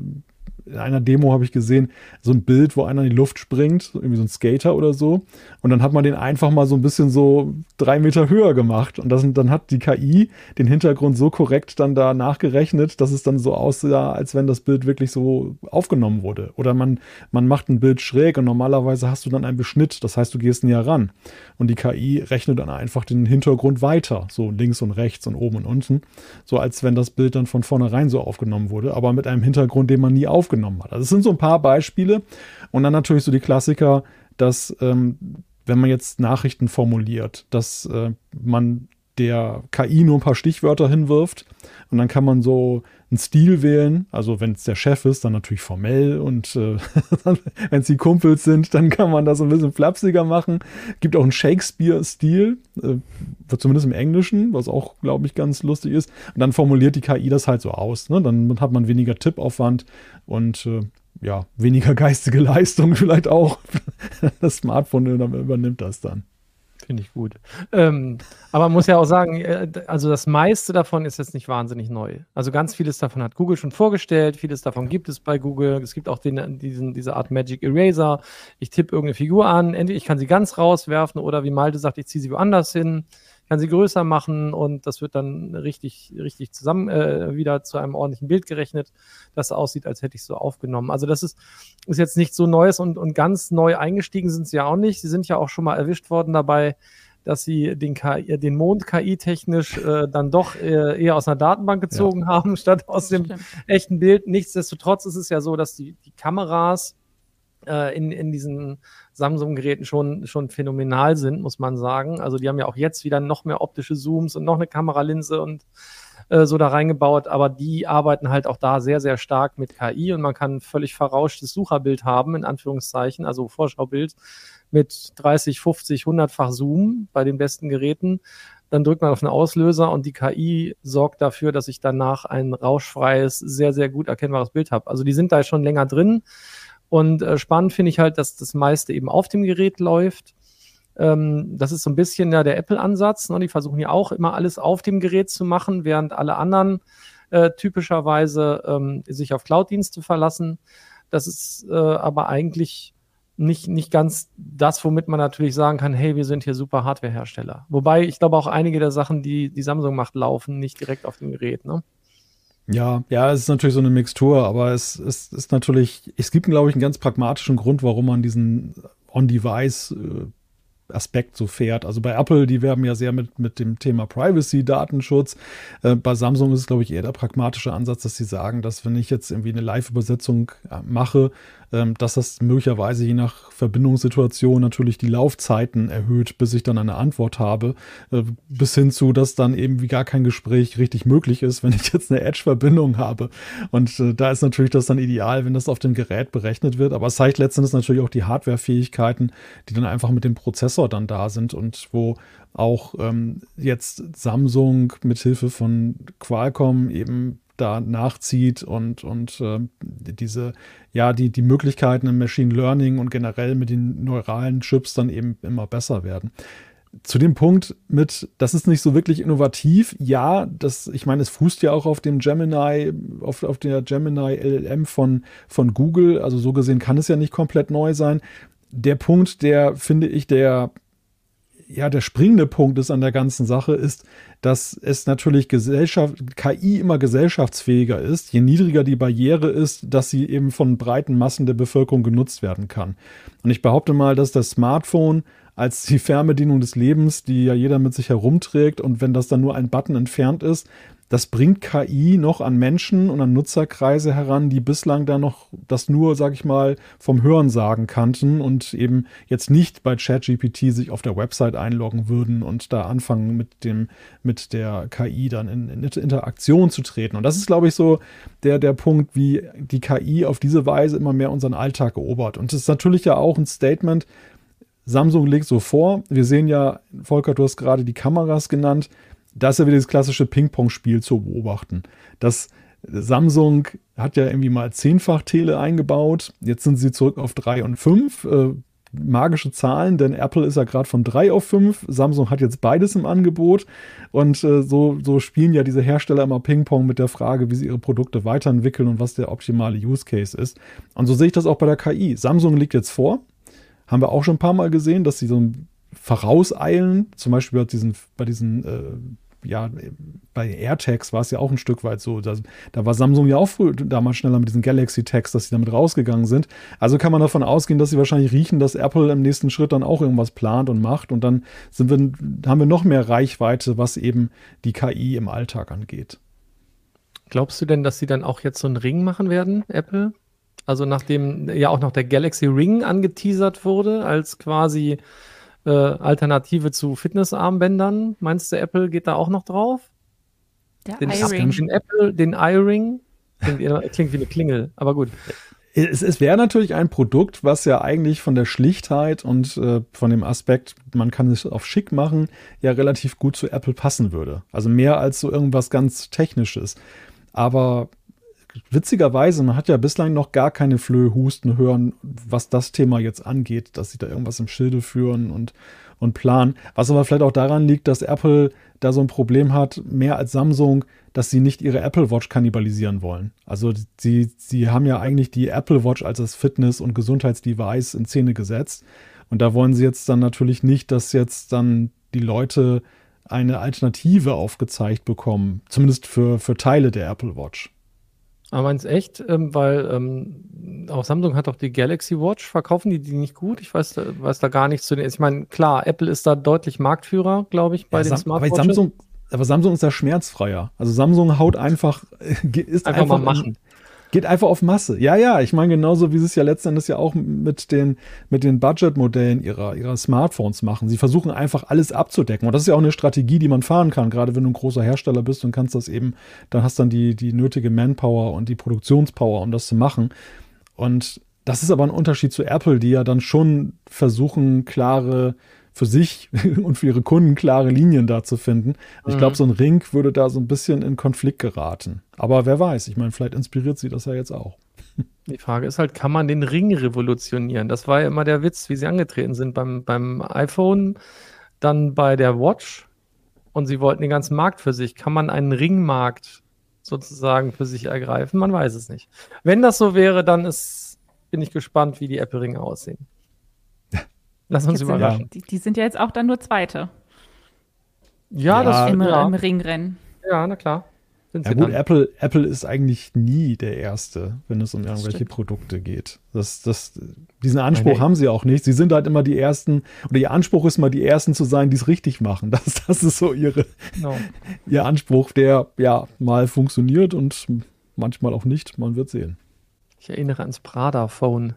in einer Demo habe ich gesehen, so ein Bild, wo einer in die Luft springt, irgendwie so ein Skater oder so. Und dann hat man den einfach mal so ein bisschen so drei Meter höher gemacht. Und das, dann hat die KI den Hintergrund so korrekt dann da nachgerechnet, dass es dann so aussah, als wenn das Bild wirklich so aufgenommen wurde. Oder man, man macht ein Bild schräg und normalerweise hast du dann einen Beschnitt. Das heißt, du gehst näher ran. Und die KI rechnet dann einfach den Hintergrund weiter. So links und rechts und oben und unten. So als wenn das Bild dann von vornherein so aufgenommen wurde. Aber mit einem Hintergrund, den man nie aufgenommen aufgenommen hat. Also es sind so ein paar Beispiele und dann natürlich so die Klassiker, dass ähm, wenn man jetzt Nachrichten formuliert, dass äh, man der KI nur ein paar Stichwörter hinwirft und dann kann man so einen Stil wählen. Also wenn es der Chef ist, dann natürlich formell und äh, wenn es die Kumpels sind, dann kann man das ein bisschen flapsiger machen. Gibt auch einen Shakespeare-Stil, äh, zumindest im Englischen, was auch, glaube ich, ganz lustig ist. Und dann formuliert die KI das halt so aus. Ne? Dann hat man weniger Tippaufwand und äh, ja, weniger geistige Leistung vielleicht auch. das Smartphone übernimmt das dann. Finde ich gut. Ähm, aber man muss ja auch sagen, äh, also das meiste davon ist jetzt nicht wahnsinnig neu. Also ganz vieles davon hat Google schon vorgestellt, vieles davon gibt es bei Google. Es gibt auch den, diesen, diese Art Magic Eraser. Ich tippe irgendeine Figur an, entweder ich kann sie ganz rauswerfen oder wie Malte sagt, ich ziehe sie woanders hin kann sie größer machen und das wird dann richtig, richtig zusammen äh, wieder zu einem ordentlichen Bild gerechnet, das aussieht, als hätte ich es so aufgenommen. Also das ist, ist jetzt nicht so Neues und, und ganz neu eingestiegen sind sie ja auch nicht. Sie sind ja auch schon mal erwischt worden dabei, dass sie den, KI, den Mond KI-technisch äh, dann doch äh, eher aus einer Datenbank gezogen ja. haben, statt aus dem echten Bild. Nichtsdestotrotz ist es ja so, dass die, die Kameras äh, in, in diesen Samsung-Geräten schon, schon phänomenal sind, muss man sagen. Also die haben ja auch jetzt wieder noch mehr optische Zooms und noch eine Kameralinse und äh, so da reingebaut, aber die arbeiten halt auch da sehr, sehr stark mit KI und man kann ein völlig verrauschtes Sucherbild haben, in Anführungszeichen, also Vorschaubild mit 30, 50, 100-fach Zoom bei den besten Geräten. Dann drückt man auf den Auslöser und die KI sorgt dafür, dass ich danach ein rauschfreies, sehr, sehr gut erkennbares Bild habe. Also die sind da schon länger drin. Und äh, spannend finde ich halt, dass das meiste eben auf dem Gerät läuft. Ähm, das ist so ein bisschen ja der Apple-Ansatz. Ne? Die versuchen ja auch immer alles auf dem Gerät zu machen, während alle anderen äh, typischerweise ähm, sich auf Cloud-Dienste verlassen. Das ist äh, aber eigentlich nicht, nicht ganz das, womit man natürlich sagen kann, hey, wir sind hier super Hardware-Hersteller. Wobei ich glaube auch einige der Sachen, die die Samsung macht, laufen nicht direkt auf dem Gerät. Ne? Ja, ja, es ist natürlich so eine Mixtur, aber es, es ist natürlich, es gibt, glaube ich, einen ganz pragmatischen Grund, warum man diesen On-Device äh, Aspekt so fährt. Also bei Apple, die werben ja sehr mit, mit dem Thema Privacy, Datenschutz. Äh, bei Samsung ist es, glaube ich, eher der pragmatische Ansatz, dass sie sagen, dass wenn ich jetzt irgendwie eine Live-Übersetzung äh, mache, ähm, dass das möglicherweise je nach Verbindungssituation natürlich die Laufzeiten erhöht, bis ich dann eine Antwort habe, äh, bis hin zu, dass dann eben wie gar kein Gespräch richtig möglich ist, wenn ich jetzt eine Edge-Verbindung habe. Und äh, da ist natürlich das dann ideal, wenn das auf dem Gerät berechnet wird. Aber es zeigt letztendlich natürlich auch die Hardware-Fähigkeiten, die dann einfach mit dem Prozessor dann da sind und wo auch ähm, jetzt Samsung mit Hilfe von Qualcomm eben da nachzieht und, und äh, diese, ja, die, die Möglichkeiten im Machine Learning und generell mit den neuralen Chips dann eben immer besser werden. Zu dem Punkt mit, das ist nicht so wirklich innovativ. Ja, das, ich meine, es fußt ja auch auf dem Gemini, auf, auf der Gemini LLM von, von Google. Also so gesehen kann es ja nicht komplett neu sein. Der Punkt, der finde ich, der ja, der springende Punkt ist an der ganzen Sache, ist, dass es natürlich Gesellschaft, KI immer gesellschaftsfähiger ist, je niedriger die Barriere ist, dass sie eben von breiten Massen der Bevölkerung genutzt werden kann. Und ich behaupte mal, dass das Smartphone als die Fernbedienung des Lebens, die ja jeder mit sich herumträgt und wenn das dann nur ein Button entfernt ist, das bringt KI noch an Menschen und an Nutzerkreise heran, die bislang da noch das nur, sag ich mal, vom Hörensagen kannten und eben jetzt nicht bei ChatGPT sich auf der Website einloggen würden und da anfangen mit dem, mit der KI dann in, in Interaktion zu treten. Und das ist, glaube ich, so der, der Punkt, wie die KI auf diese Weise immer mehr unseren Alltag erobert. Und es ist natürlich ja auch ein Statement, Samsung legt so vor, wir sehen ja, Volker, du hast gerade die Kameras genannt, da ist ja wieder das klassische Ping-Pong-Spiel zu beobachten. Das Samsung hat ja irgendwie mal zehnfach Tele eingebaut. Jetzt sind sie zurück auf drei und fünf. Äh, magische Zahlen, denn Apple ist ja gerade von drei auf fünf. Samsung hat jetzt beides im Angebot. Und äh, so, so spielen ja diese Hersteller immer Ping-Pong mit der Frage, wie sie ihre Produkte weiterentwickeln und was der optimale Use Case ist. Und so sehe ich das auch bei der KI. Samsung liegt jetzt vor. Haben wir auch schon ein paar Mal gesehen, dass sie so vorauseilen. Zum Beispiel bei diesen, bei diesen äh, ja, bei AirTags war es ja auch ein Stück weit so. Da, da war Samsung ja auch früh, damals schneller mit diesen Galaxy-Tags, dass sie damit rausgegangen sind. Also kann man davon ausgehen, dass sie wahrscheinlich riechen, dass Apple im nächsten Schritt dann auch irgendwas plant und macht. Und dann sind wir, haben wir noch mehr Reichweite, was eben die KI im Alltag angeht. Glaubst du denn, dass sie dann auch jetzt so einen Ring machen werden, Apple? Also nachdem ja auch noch der Galaxy Ring angeteasert wurde, als quasi äh, Alternative zu Fitnessarmbändern. Meinst du, Apple geht da auch noch drauf? Der Den, iRing. den Apple, den iRing. Klingt, klingt wie eine Klingel, aber gut. Es, es wäre natürlich ein Produkt, was ja eigentlich von der Schlichtheit und äh, von dem Aspekt, man kann es auf schick machen, ja relativ gut zu Apple passen würde. Also mehr als so irgendwas ganz Technisches. Aber witzigerweise, man hat ja bislang noch gar keine Flöhe husten hören, was das Thema jetzt angeht, dass sie da irgendwas im Schilde führen und, und planen. Was aber vielleicht auch daran liegt, dass Apple da so ein Problem hat, mehr als Samsung, dass sie nicht ihre Apple Watch kannibalisieren wollen. Also sie, sie haben ja eigentlich die Apple Watch als das Fitness- und Gesundheitsdevice in Szene gesetzt. Und da wollen sie jetzt dann natürlich nicht, dass jetzt dann die Leute eine Alternative aufgezeigt bekommen, zumindest für, für Teile der Apple Watch. Aber meinst echt? Ähm, weil ähm, auch Samsung hat doch die Galaxy Watch. Verkaufen die die nicht gut? Ich weiß, da- weiß da gar nichts zu den. Ich meine, klar, Apple ist da deutlich Marktführer, glaube ich, bei Ja, den Sam- aber Smartwatches. Samsung, aber Samsung ist ja schmerzfreier. Also Samsung haut einfach, ist Einfach einfach, mal machen. Geht einfach auf Masse. Ja, ja, ich meine genauso, wie sie es ja letzten Endes ja auch mit den, mit den Budget-Modellen ihrer, ihrer Smartphones machen. Sie versuchen einfach alles abzudecken. Und das ist ja auch eine Strategie, die man fahren kann, gerade wenn du ein großer Hersteller bist und kannst das eben, dann hast dann die, die nötige Manpower und die Produktionspower, um das zu machen. Und das ist aber ein Unterschied zu Apple, die ja dann schon versuchen, klare, für sich und für ihre Kunden klare Linien da zu finden. Ich glaube, Mhm. so ein Ring würde da so ein bisschen in Konflikt geraten. Aber wer weiß, ich meine, vielleicht inspiriert sie das ja jetzt auch. Die Frage ist halt, kann man den Ring revolutionieren? Das war ja immer der Witz, wie sie angetreten sind beim, beim iPhone, dann bei der Watch und sie wollten den ganzen Markt für sich. Kann man einen Ringmarkt sozusagen für sich ergreifen? Man weiß es nicht. Wenn das so wäre, dann ist, bin ich gespannt, wie die Apple-Ringe aussehen. Lass uns überraschen. die, die sind ja jetzt auch dann nur Zweite Ja, Ja, das im, ja, im Ringrennen. ja, na klar. Sind Ja sie gut, dann. Apple, Apple ist eigentlich nie der Erste, wenn es um irgendwelche stimmt. Produkte geht. Das, das, diesen Anspruch Nee. haben sie auch nicht. Sie sind halt immer die Ersten, oder ihr Anspruch ist mal die Ersten zu sein, die es richtig machen. Das, das ist so ihre, Genau. ihr Anspruch, der ja mal funktioniert und manchmal auch nicht. Man wird sehen. Ich erinnere ans Prada-Phone.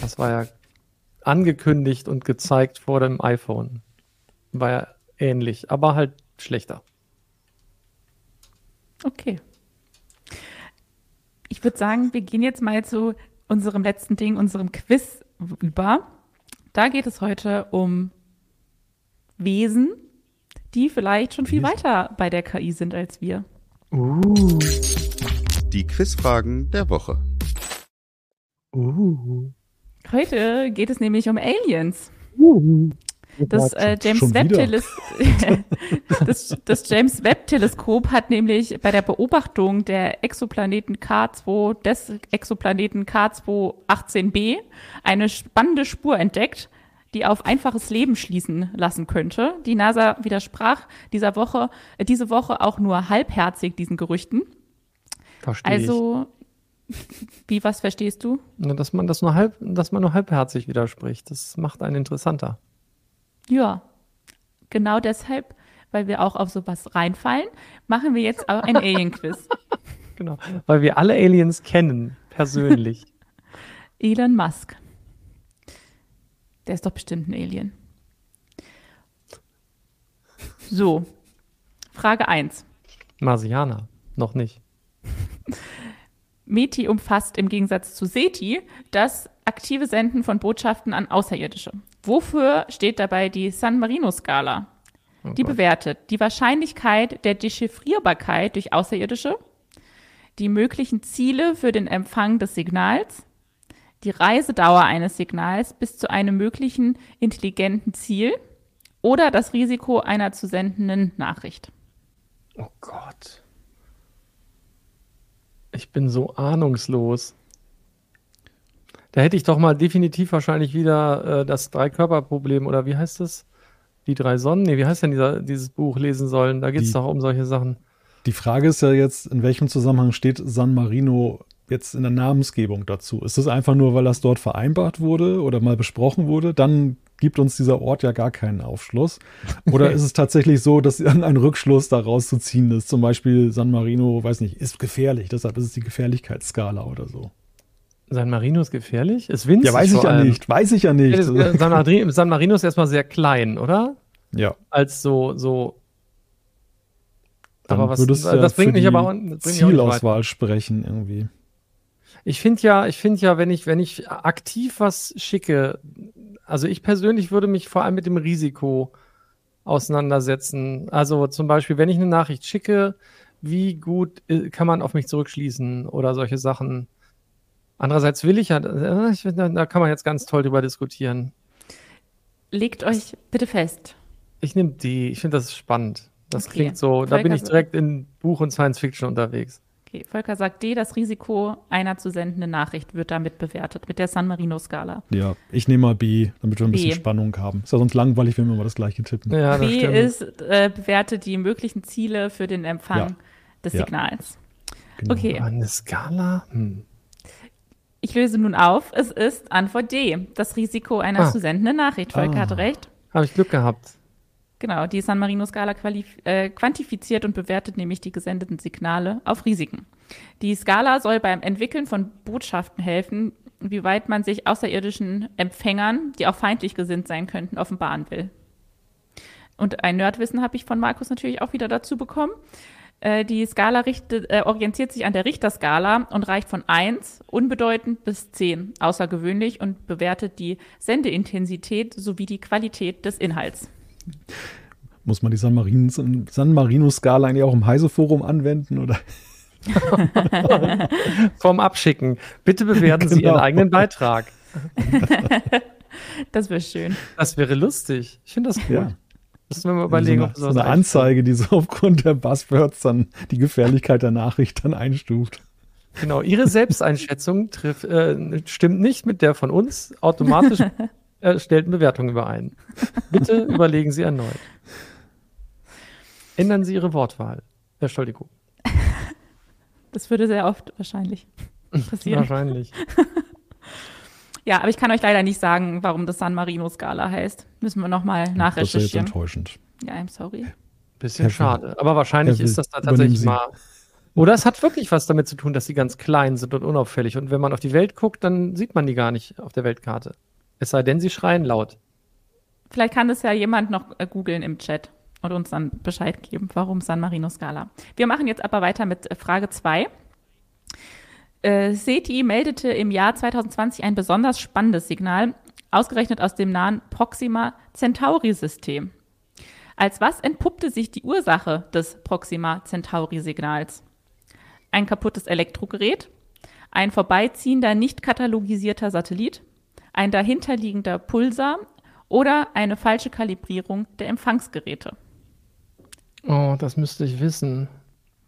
Das war ja angekündigt und gezeigt vor dem iPhone. War ja ähnlich, aber halt schlechter. Okay. Ich würde sagen, wir gehen jetzt mal zu unserem letzten Ding, unserem Quiz über. Da geht es heute um Wesen, die vielleicht schon viel weiter bei der KI sind als wir. Uh. Die Quizfragen der Woche. Uh. Heute geht es nämlich um Aliens. Das, äh, James Webb das, das James Webb Teleskop hat nämlich bei der Beobachtung der Exoplaneten K2 des Exoplaneten K2 18b eine spannende Spur entdeckt, die auf einfaches Leben schließen lassen könnte. Die NASA widersprach dieser Woche, äh, diese Woche auch nur halbherzig diesen Gerüchten. Verstehe Also, wie was verstehst du? Dass man das nur halb, dass man nur halbherzig widerspricht, das macht einen interessanter. Ja, genau deshalb, weil wir auch auf sowas reinfallen, machen wir jetzt auch ein Alien-Quiz. Genau. Weil wir alle Aliens kennen, persönlich. Elon Musk. Der ist doch bestimmt ein Alien. So, Frage 1. Marsianer. Noch nicht. METI umfasst im Gegensatz zu SETI das aktive Senden von Botschaften an Außerirdische. Wofür steht dabei die San Marino-Skala? Die Gott. bewertet die Wahrscheinlichkeit der Dechiffrierbarkeit durch Außerirdische, die möglichen Ziele für den Empfang des Signals, die Reisedauer eines Signals bis zu einem möglichen intelligenten Ziel oder das Risiko einer zu sendenden Nachricht. Oh Gott. Ich bin so ahnungslos. Da hätte ich doch mal definitiv wahrscheinlich wieder äh, das Drei-Körper-Problem oder wie heißt das? Die drei Sonnen? Nee, wie heißt denn dieser, dieses Buch lesen sollen? Da geht es doch um solche Sachen. Die Frage ist ja jetzt, in welchem Zusammenhang steht San Marino jetzt in der Namensgebung dazu? Ist es einfach nur, weil das dort vereinbart wurde oder mal besprochen wurde? Dann gibt uns dieser Ort ja gar keinen Aufschluss. Oder ist es tatsächlich so, dass ein Rückschluss daraus zu ziehen ist? Zum Beispiel San Marino, weiß nicht, ist gefährlich, deshalb ist es die Gefährlichkeitsskala oder so. San Marino ist gefährlich? Ist winzig Ja, weiß ich ja nicht, weiß ich ja nicht. Das- San, Marino, San Marino ist erstmal sehr klein, oder? Ja, Als so, so. dann aber was, du ja das bringt mich aber auch, das bringt auch. Zielauswahl sprechen irgendwie. Ich finde ja, ich finde ja, wenn ich, wenn ich aktiv was schicke, also ich persönlich würde mich vor allem mit dem Risiko auseinandersetzen. Also zum Beispiel, wenn ich eine Nachricht schicke, wie gut äh, kann man auf mich zurückschließen oder solche Sachen. Andererseits will ich ja, äh, da, kann man jetzt ganz toll drüber diskutieren. Legt euch bitte fest. Ich nehme die, ich finde das spannend. Das Okay. klingt so, da bin ich direkt in Buch und Science Fiction unterwegs. Okay, Volker sagt D, das Risiko einer zu sendenden Nachricht wird damit bewertet, mit der San Marino-Skala. Ja, ich nehme mal B, damit wir ein bisschen B. Spannung haben. Ist ja sonst langweilig, wenn wir mal das gleiche tippen. Ja, das B stimmt. ist, äh, bewertet die möglichen Ziele für den Empfang Ja. des Ja. Signals. Genau. Okay, eine Skala? Hm. ich löse nun auf. Es ist Antwort D, das Risiko einer Ah. zu sendenden Nachricht. Volker Ah. hatte recht. Habe ich Glück gehabt. Genau, die San Marino-Skala äh, quantifiziert und bewertet nämlich die gesendeten Signale auf Risiken. Die Skala soll beim Entwickeln von Botschaften helfen, wie weit man sich außerirdischen Empfängern, die auch feindlich gesinnt sein könnten, offenbaren will. Und ein Nerdwissen habe ich von Markus natürlich auch wieder dazu bekommen. Äh, die Skala richtet, äh, orientiert sich an der Richterskala und reicht von 1, unbedeutend, bis 10, außergewöhnlich und bewertet die Sendeintensität sowie die Qualität des Inhalts. Muss man die San, Marin, San Marino-Skala eigentlich auch im Heise-Forum anwenden? Oder? Vom Abschicken. Bitte bewerten Sie Genau. Ihren eigenen Beitrag. Das wäre schön. Das wäre lustig. Ich finde das gut. Ja. Müssen wir mal überlegen, so ob eine, wir so eine Anzeige, die so aufgrund der Buzzwords dann die Gefährlichkeit der Nachricht dann einstuft. Genau, Ihre Selbsteinschätzung trifft, äh, stimmt nicht mit der von uns. Automatisch äh, stellt eine Bewertung überein. Bitte überlegen Sie erneut. Ändern Sie Ihre Wortwahl. Entschuldigung. Das würde sehr oft wahrscheinlich passieren. Wahrscheinlich. Ja, aber ich kann euch leider nicht sagen, warum das San Marino Skala heißt. Müssen wir nochmal Das ist jetzt nachrecherchieren. enttäuschend. Ja, I'm sorry. Bisschen Herr schade. Aber wahrscheinlich Herr ist das da tatsächlich Sie. mal. Oder es hat wirklich was damit zu tun, dass sie ganz klein sind und unauffällig. Und wenn man auf die Welt guckt, dann sieht man die gar nicht auf der Weltkarte. Es sei denn, sie schreien laut. Vielleicht kann das ja jemand noch äh, googeln im Chat und uns dann Bescheid geben, warum San Marino Skala. Wir machen jetzt aber weiter mit äh, Frage 2. Äh, SETI meldete im Jahr 2020 ein besonders spannendes Signal, ausgerechnet aus dem nahen Proxima Centauri-System. Als was entpuppte sich die Ursache des Proxima Centauri-Signals? Ein kaputtes Elektrogerät, ein vorbeiziehender, nicht katalogisierter Satellit, ein dahinterliegender Pulsar oder eine falsche Kalibrierung der Empfangsgeräte. Oh, das müsste ich wissen.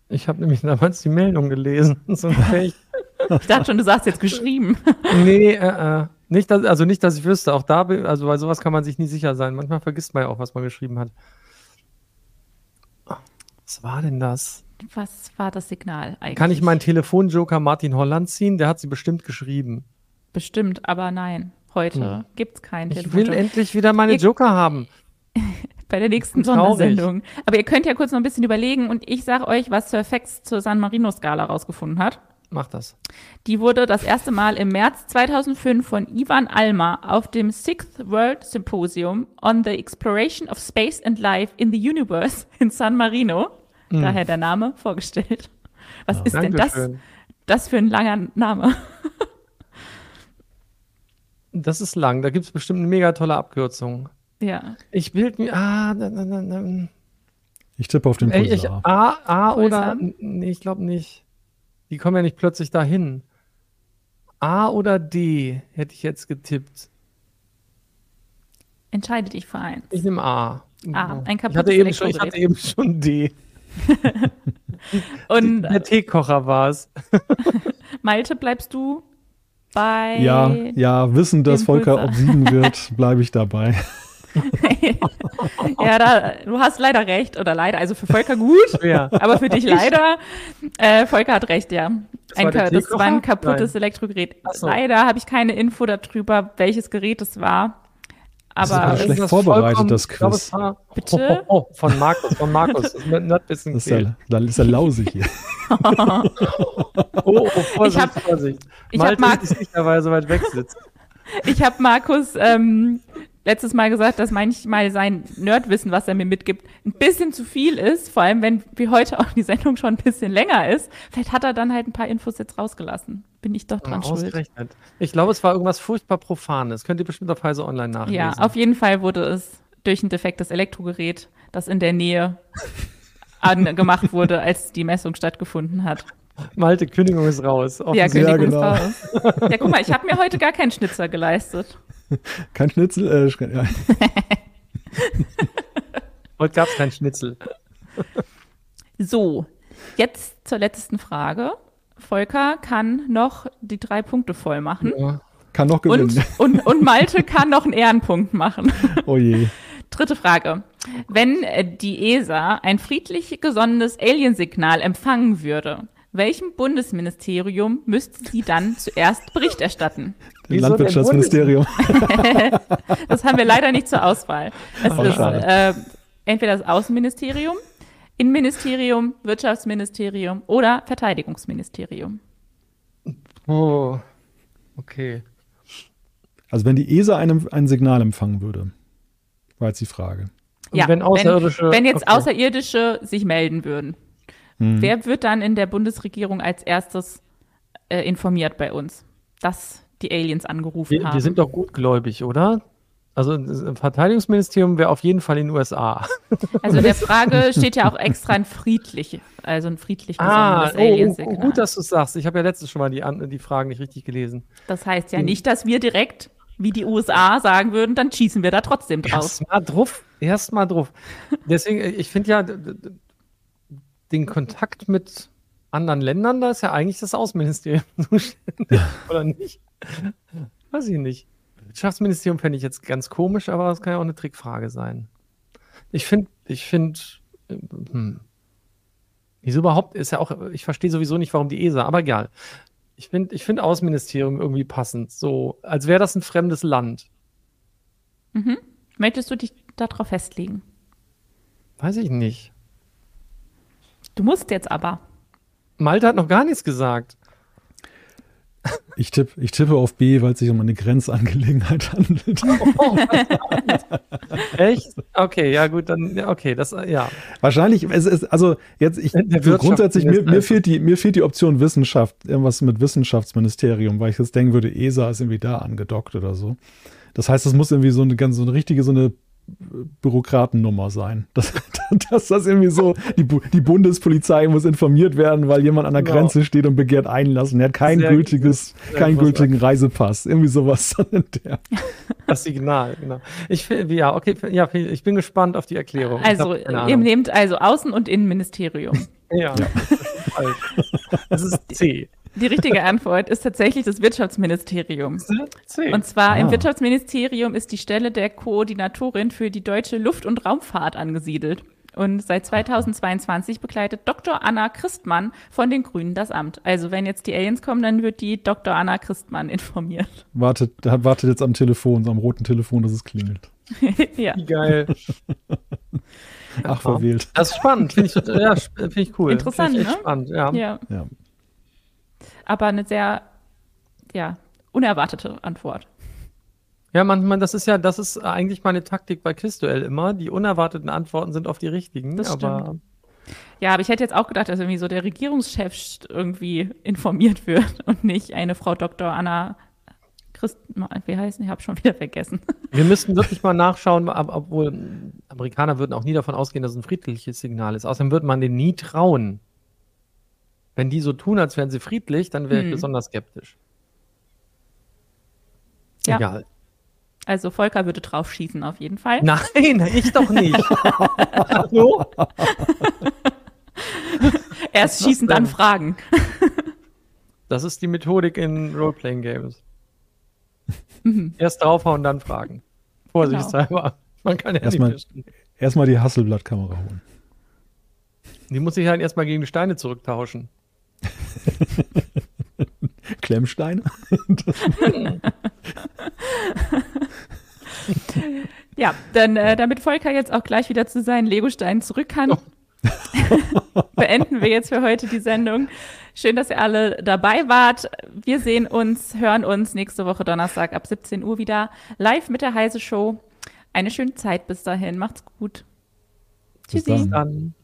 Ich habe nämlich damals die Meldung gelesen. So. Ich dachte schon, du sagst jetzt geschrieben. Nee, äh, äh. Nicht, dass, also nicht, dass ich wüsste. Auch da, also bei sowas kann man sich nie sicher sein. Manchmal vergisst man ja auch, was man geschrieben hat. Was war denn das? Was war das Signal eigentlich? Kann ich meinen Telefonjoker Martin Holland ziehen? Der hat sie bestimmt geschrieben. Bestimmt, aber nein. Heute Hm. gibt's keinen Ich will endlich wieder meine Ihr- Joker haben. bei der nächsten Traurig. Sondersendung. Aber ihr könnt ja kurz noch ein bisschen überlegen und ich sage euch, was Sir Fax zur San Marino-Skala rausgefunden hat. Mach das. Die wurde das erste Mal im März 2005 von Ivan Alma auf dem Sixth World Symposium on the Exploration of Space and Life in the Universe in San Marino, daher der Name, vorgestellt. Was ist denn das, das für ein langer Name? Das ist lang. Da gibt es bestimmt eine mega tolle Abkürzung. ja. Ich bild mir. Ah, na, na, na, na. Ich tippe auf den Ey, ich, Pulsar. A, A oder. Pulsar? Nee, ich glaube nicht. Die kommen ja nicht plötzlich dahin. A oder D hätte ich jetzt getippt. Entscheide dich für eins. Ich nehme A. A, ein ich kaputtes hatte, eben schon, ich hatte eben schon D. Und Der Teekocher war es. Malte, bleibst du bei. Ja, ja, wissen, dass Volker obsiegen wird, bleibe ich dabei. ja, da, du hast leider recht, oder leider, also für Volker gut, Ja. aber für dich leider. Äh, Volker hat recht, ja. Das war Ein, Ka- das war ein kaputtes Nein. Elektrogerät. So. Leider habe ich keine Info darüber, welches Gerät es war. Das ist Aber aber es- schlecht das vorbereitet, das glaube, Quiz. es war- Bitte? Oh, oh, oh, von Markus, von Markus. Das ist Das ist ja, da ist er lausig hier. Oh, oh, Vorsicht, Ich hab- Vorsicht. ich hab Malte Mark- ist nicht, weil so weit weg sitzt. ich habe Markus ähm, letztes Mal gesagt, dass manchmal sein Nerdwissen, was er mir mitgibt, ein bisschen zu viel ist. Vor allem, wenn wie heute auch die Sendung schon ein bisschen länger ist. Vielleicht hat er dann halt ein paar Infos jetzt rausgelassen. Bin ich doch dran schuld. Ausgerechnet. Ich glaube, es war irgendwas furchtbar Profanes. Könnt ihr bestimmt auf Heise Online nachlesen. Ja, auf jeden Fall wurde es durch ein defektes Elektrogerät, das in der Nähe angemacht wurde, als die Messung stattgefunden hat. Malte, Kündigung ist raus. Ja. Kündigung genau. ist raus. Ja, guck mal, ich habe mir heute gar keinen Schnitzer geleistet. Kein Schnitzel, äh, Sch- ja. Heute gab es keinen Schnitzel. So, jetzt zur letzten Frage. Volker kann noch die drei Punkte voll machen. Ja. kann noch Und, gewinnen. und, und Malte kann noch einen Ehrenpunkt machen. Oh je. Dritte Frage. Wenn äh, die ESA ein friedlich gesonnenes Aliensignal empfangen würde, welchem Bundesministerium müsste sie dann zuerst Bericht erstatten? Wieso Landwirtschaftsministerium. Das haben wir leider nicht zur Auswahl. Es Oh, ist äh, entweder das Außenministerium, Innenministerium, Wirtschaftsministerium oder Verteidigungsministerium. Oh, okay. Also wenn die ESA einem, ein Signal empfangen würde, war jetzt die Frage. Und wenn Außerirdische. wenn, wenn jetzt okay. Außerirdische sich melden würden, Hm. wer wird dann in der Bundesregierung als erstes äh, informiert bei uns, dass die Aliens angerufen Wir, haben? wir sind doch gutgläubig, oder? Also das Verteidigungsministerium wäre auf jeden Fall in den USA. also in der Frage steht ja auch extra ein friedlich, also ein friedlich Ah, besonderes oh, oh, Aliensignal. gut, dass du es sagst. Ich habe ja letztes schon mal die, die Fragen nicht richtig gelesen. Das heißt ja nicht, dass wir direkt, wie die USA sagen würden, dann schießen wir da trotzdem drauf. Erstmal drauf. Erstmal drauf. Deswegen, äh, ich finde ja, den Kontakt mit anderen Ländern, da ist ja eigentlich das Außenministerium zuständig, oder nicht? Weiß ich nicht. Wirtschaftsministerium fände ich jetzt ganz komisch, aber das kann ja auch eine Trickfrage sein. Ich finde, ich finde, hm. Wieso überhaupt ist ja auch, ich verstehe sowieso nicht, warum die ESA, aber egal. Ich finde, ich finde Außenministerium irgendwie passend, so, als wäre das ein fremdes Land. Möchtest du dich darauf festlegen? Weiß ich nicht. Du musst jetzt aber. Malte hat noch gar nichts gesagt. Ich, tipp, ich tippe auf B, weil es sich um eine Grenzangelegenheit handelt. Echt? Okay, ja gut, dann okay, das ja. Wahrscheinlich, es ist, also jetzt, ich, so grundsätzlich, mir, mir, fehlt die, mir fehlt die Option Wissenschaft, irgendwas mit Wissenschaftsministerium, weil ich jetzt denken würde, ESA ist irgendwie da angedockt oder so. Das heißt, das muss irgendwie so eine ganz, so eine richtige, so eine Bürokratennummer sein. Dass, dass das irgendwie so, die, die Bundespolizei muss informiert werden, weil jemand an der Genau. Grenze steht und begehrt einlassen. Er hat kein Sehr- gültiges, sehr keinen gültigen Reisepass. Irgendwie sowas dann in der. Das Signal, genau. Ich ja, okay, ja, ich bin gespannt auf die Erklärung. Also, ihr nehmt also Außen- und Innenministerium. ja, falsch. Das ist C. Die richtige Antwort ist tatsächlich das Wirtschaftsministerium. Und zwar Ah. im Wirtschaftsministerium ist die Stelle der Koordinatorin für die deutsche Luft- und Raumfahrt angesiedelt. Und seit 2022 begleitet Dr. Anna Christmann von den Grünen das Amt. Also wenn jetzt die Aliens kommen, dann wird die Dr. Anna Christmann informiert. Wartet, wartet jetzt am Telefon, so am roten Telefon, dass es klingelt. ja. Wie geil. Ach, verwählt. Das ist spannend, finde ich, ja, finde ich cool. Interessant, Finde ich echt ne? spannend, ja. ja. Ja. Aber eine sehr, ja, unerwartete Antwort. Ja, manchmal, das ist ja, das ist eigentlich meine Taktik bei Quizduell immer. Die unerwarteten Antworten sind oft die richtigen, Das aber Ja, aber ich hätte jetzt auch gedacht, dass irgendwie so der Regierungschef irgendwie informiert wird und nicht eine Frau Dr. Anna Christ, wie heißt Ich habe schon wieder vergessen. wir müssten wirklich mal nachschauen, ob, obwohl Amerikaner würden auch nie davon ausgehen, dass es ein friedliches Signal ist. Außerdem würde man denen nie trauen. Wenn die so tun, als wären sie friedlich, dann wäre ich Hm. besonders skeptisch. Ja. Egal. Also Volker würde drauf schießen auf jeden Fall. Nein, ich doch nicht. Hallo? Erst schießen, dann fragen. Das ist die Methodik in Roleplaying Games. Mhm. Erst draufhauen, dann fragen. Vorsichtshalber. Man kann ja Erstmal-. Erstmal die Hasselblatt-Kamera holen. Die muss ich halt erstmal gegen die Steine zurücktauschen. Klemmsteine? Ja, dann, äh, damit Volker jetzt auch gleich wieder zu seinen Legosteinen zurück kann, beenden wir jetzt für heute die Sendung. Schön, dass ihr alle dabei wart. Wir sehen uns, hören uns nächste Woche Donnerstag ab 17 Uhr wieder live mit der Heise Show. Eine schöne Zeit bis dahin. Macht's gut. Bis Tschüssi. Dann.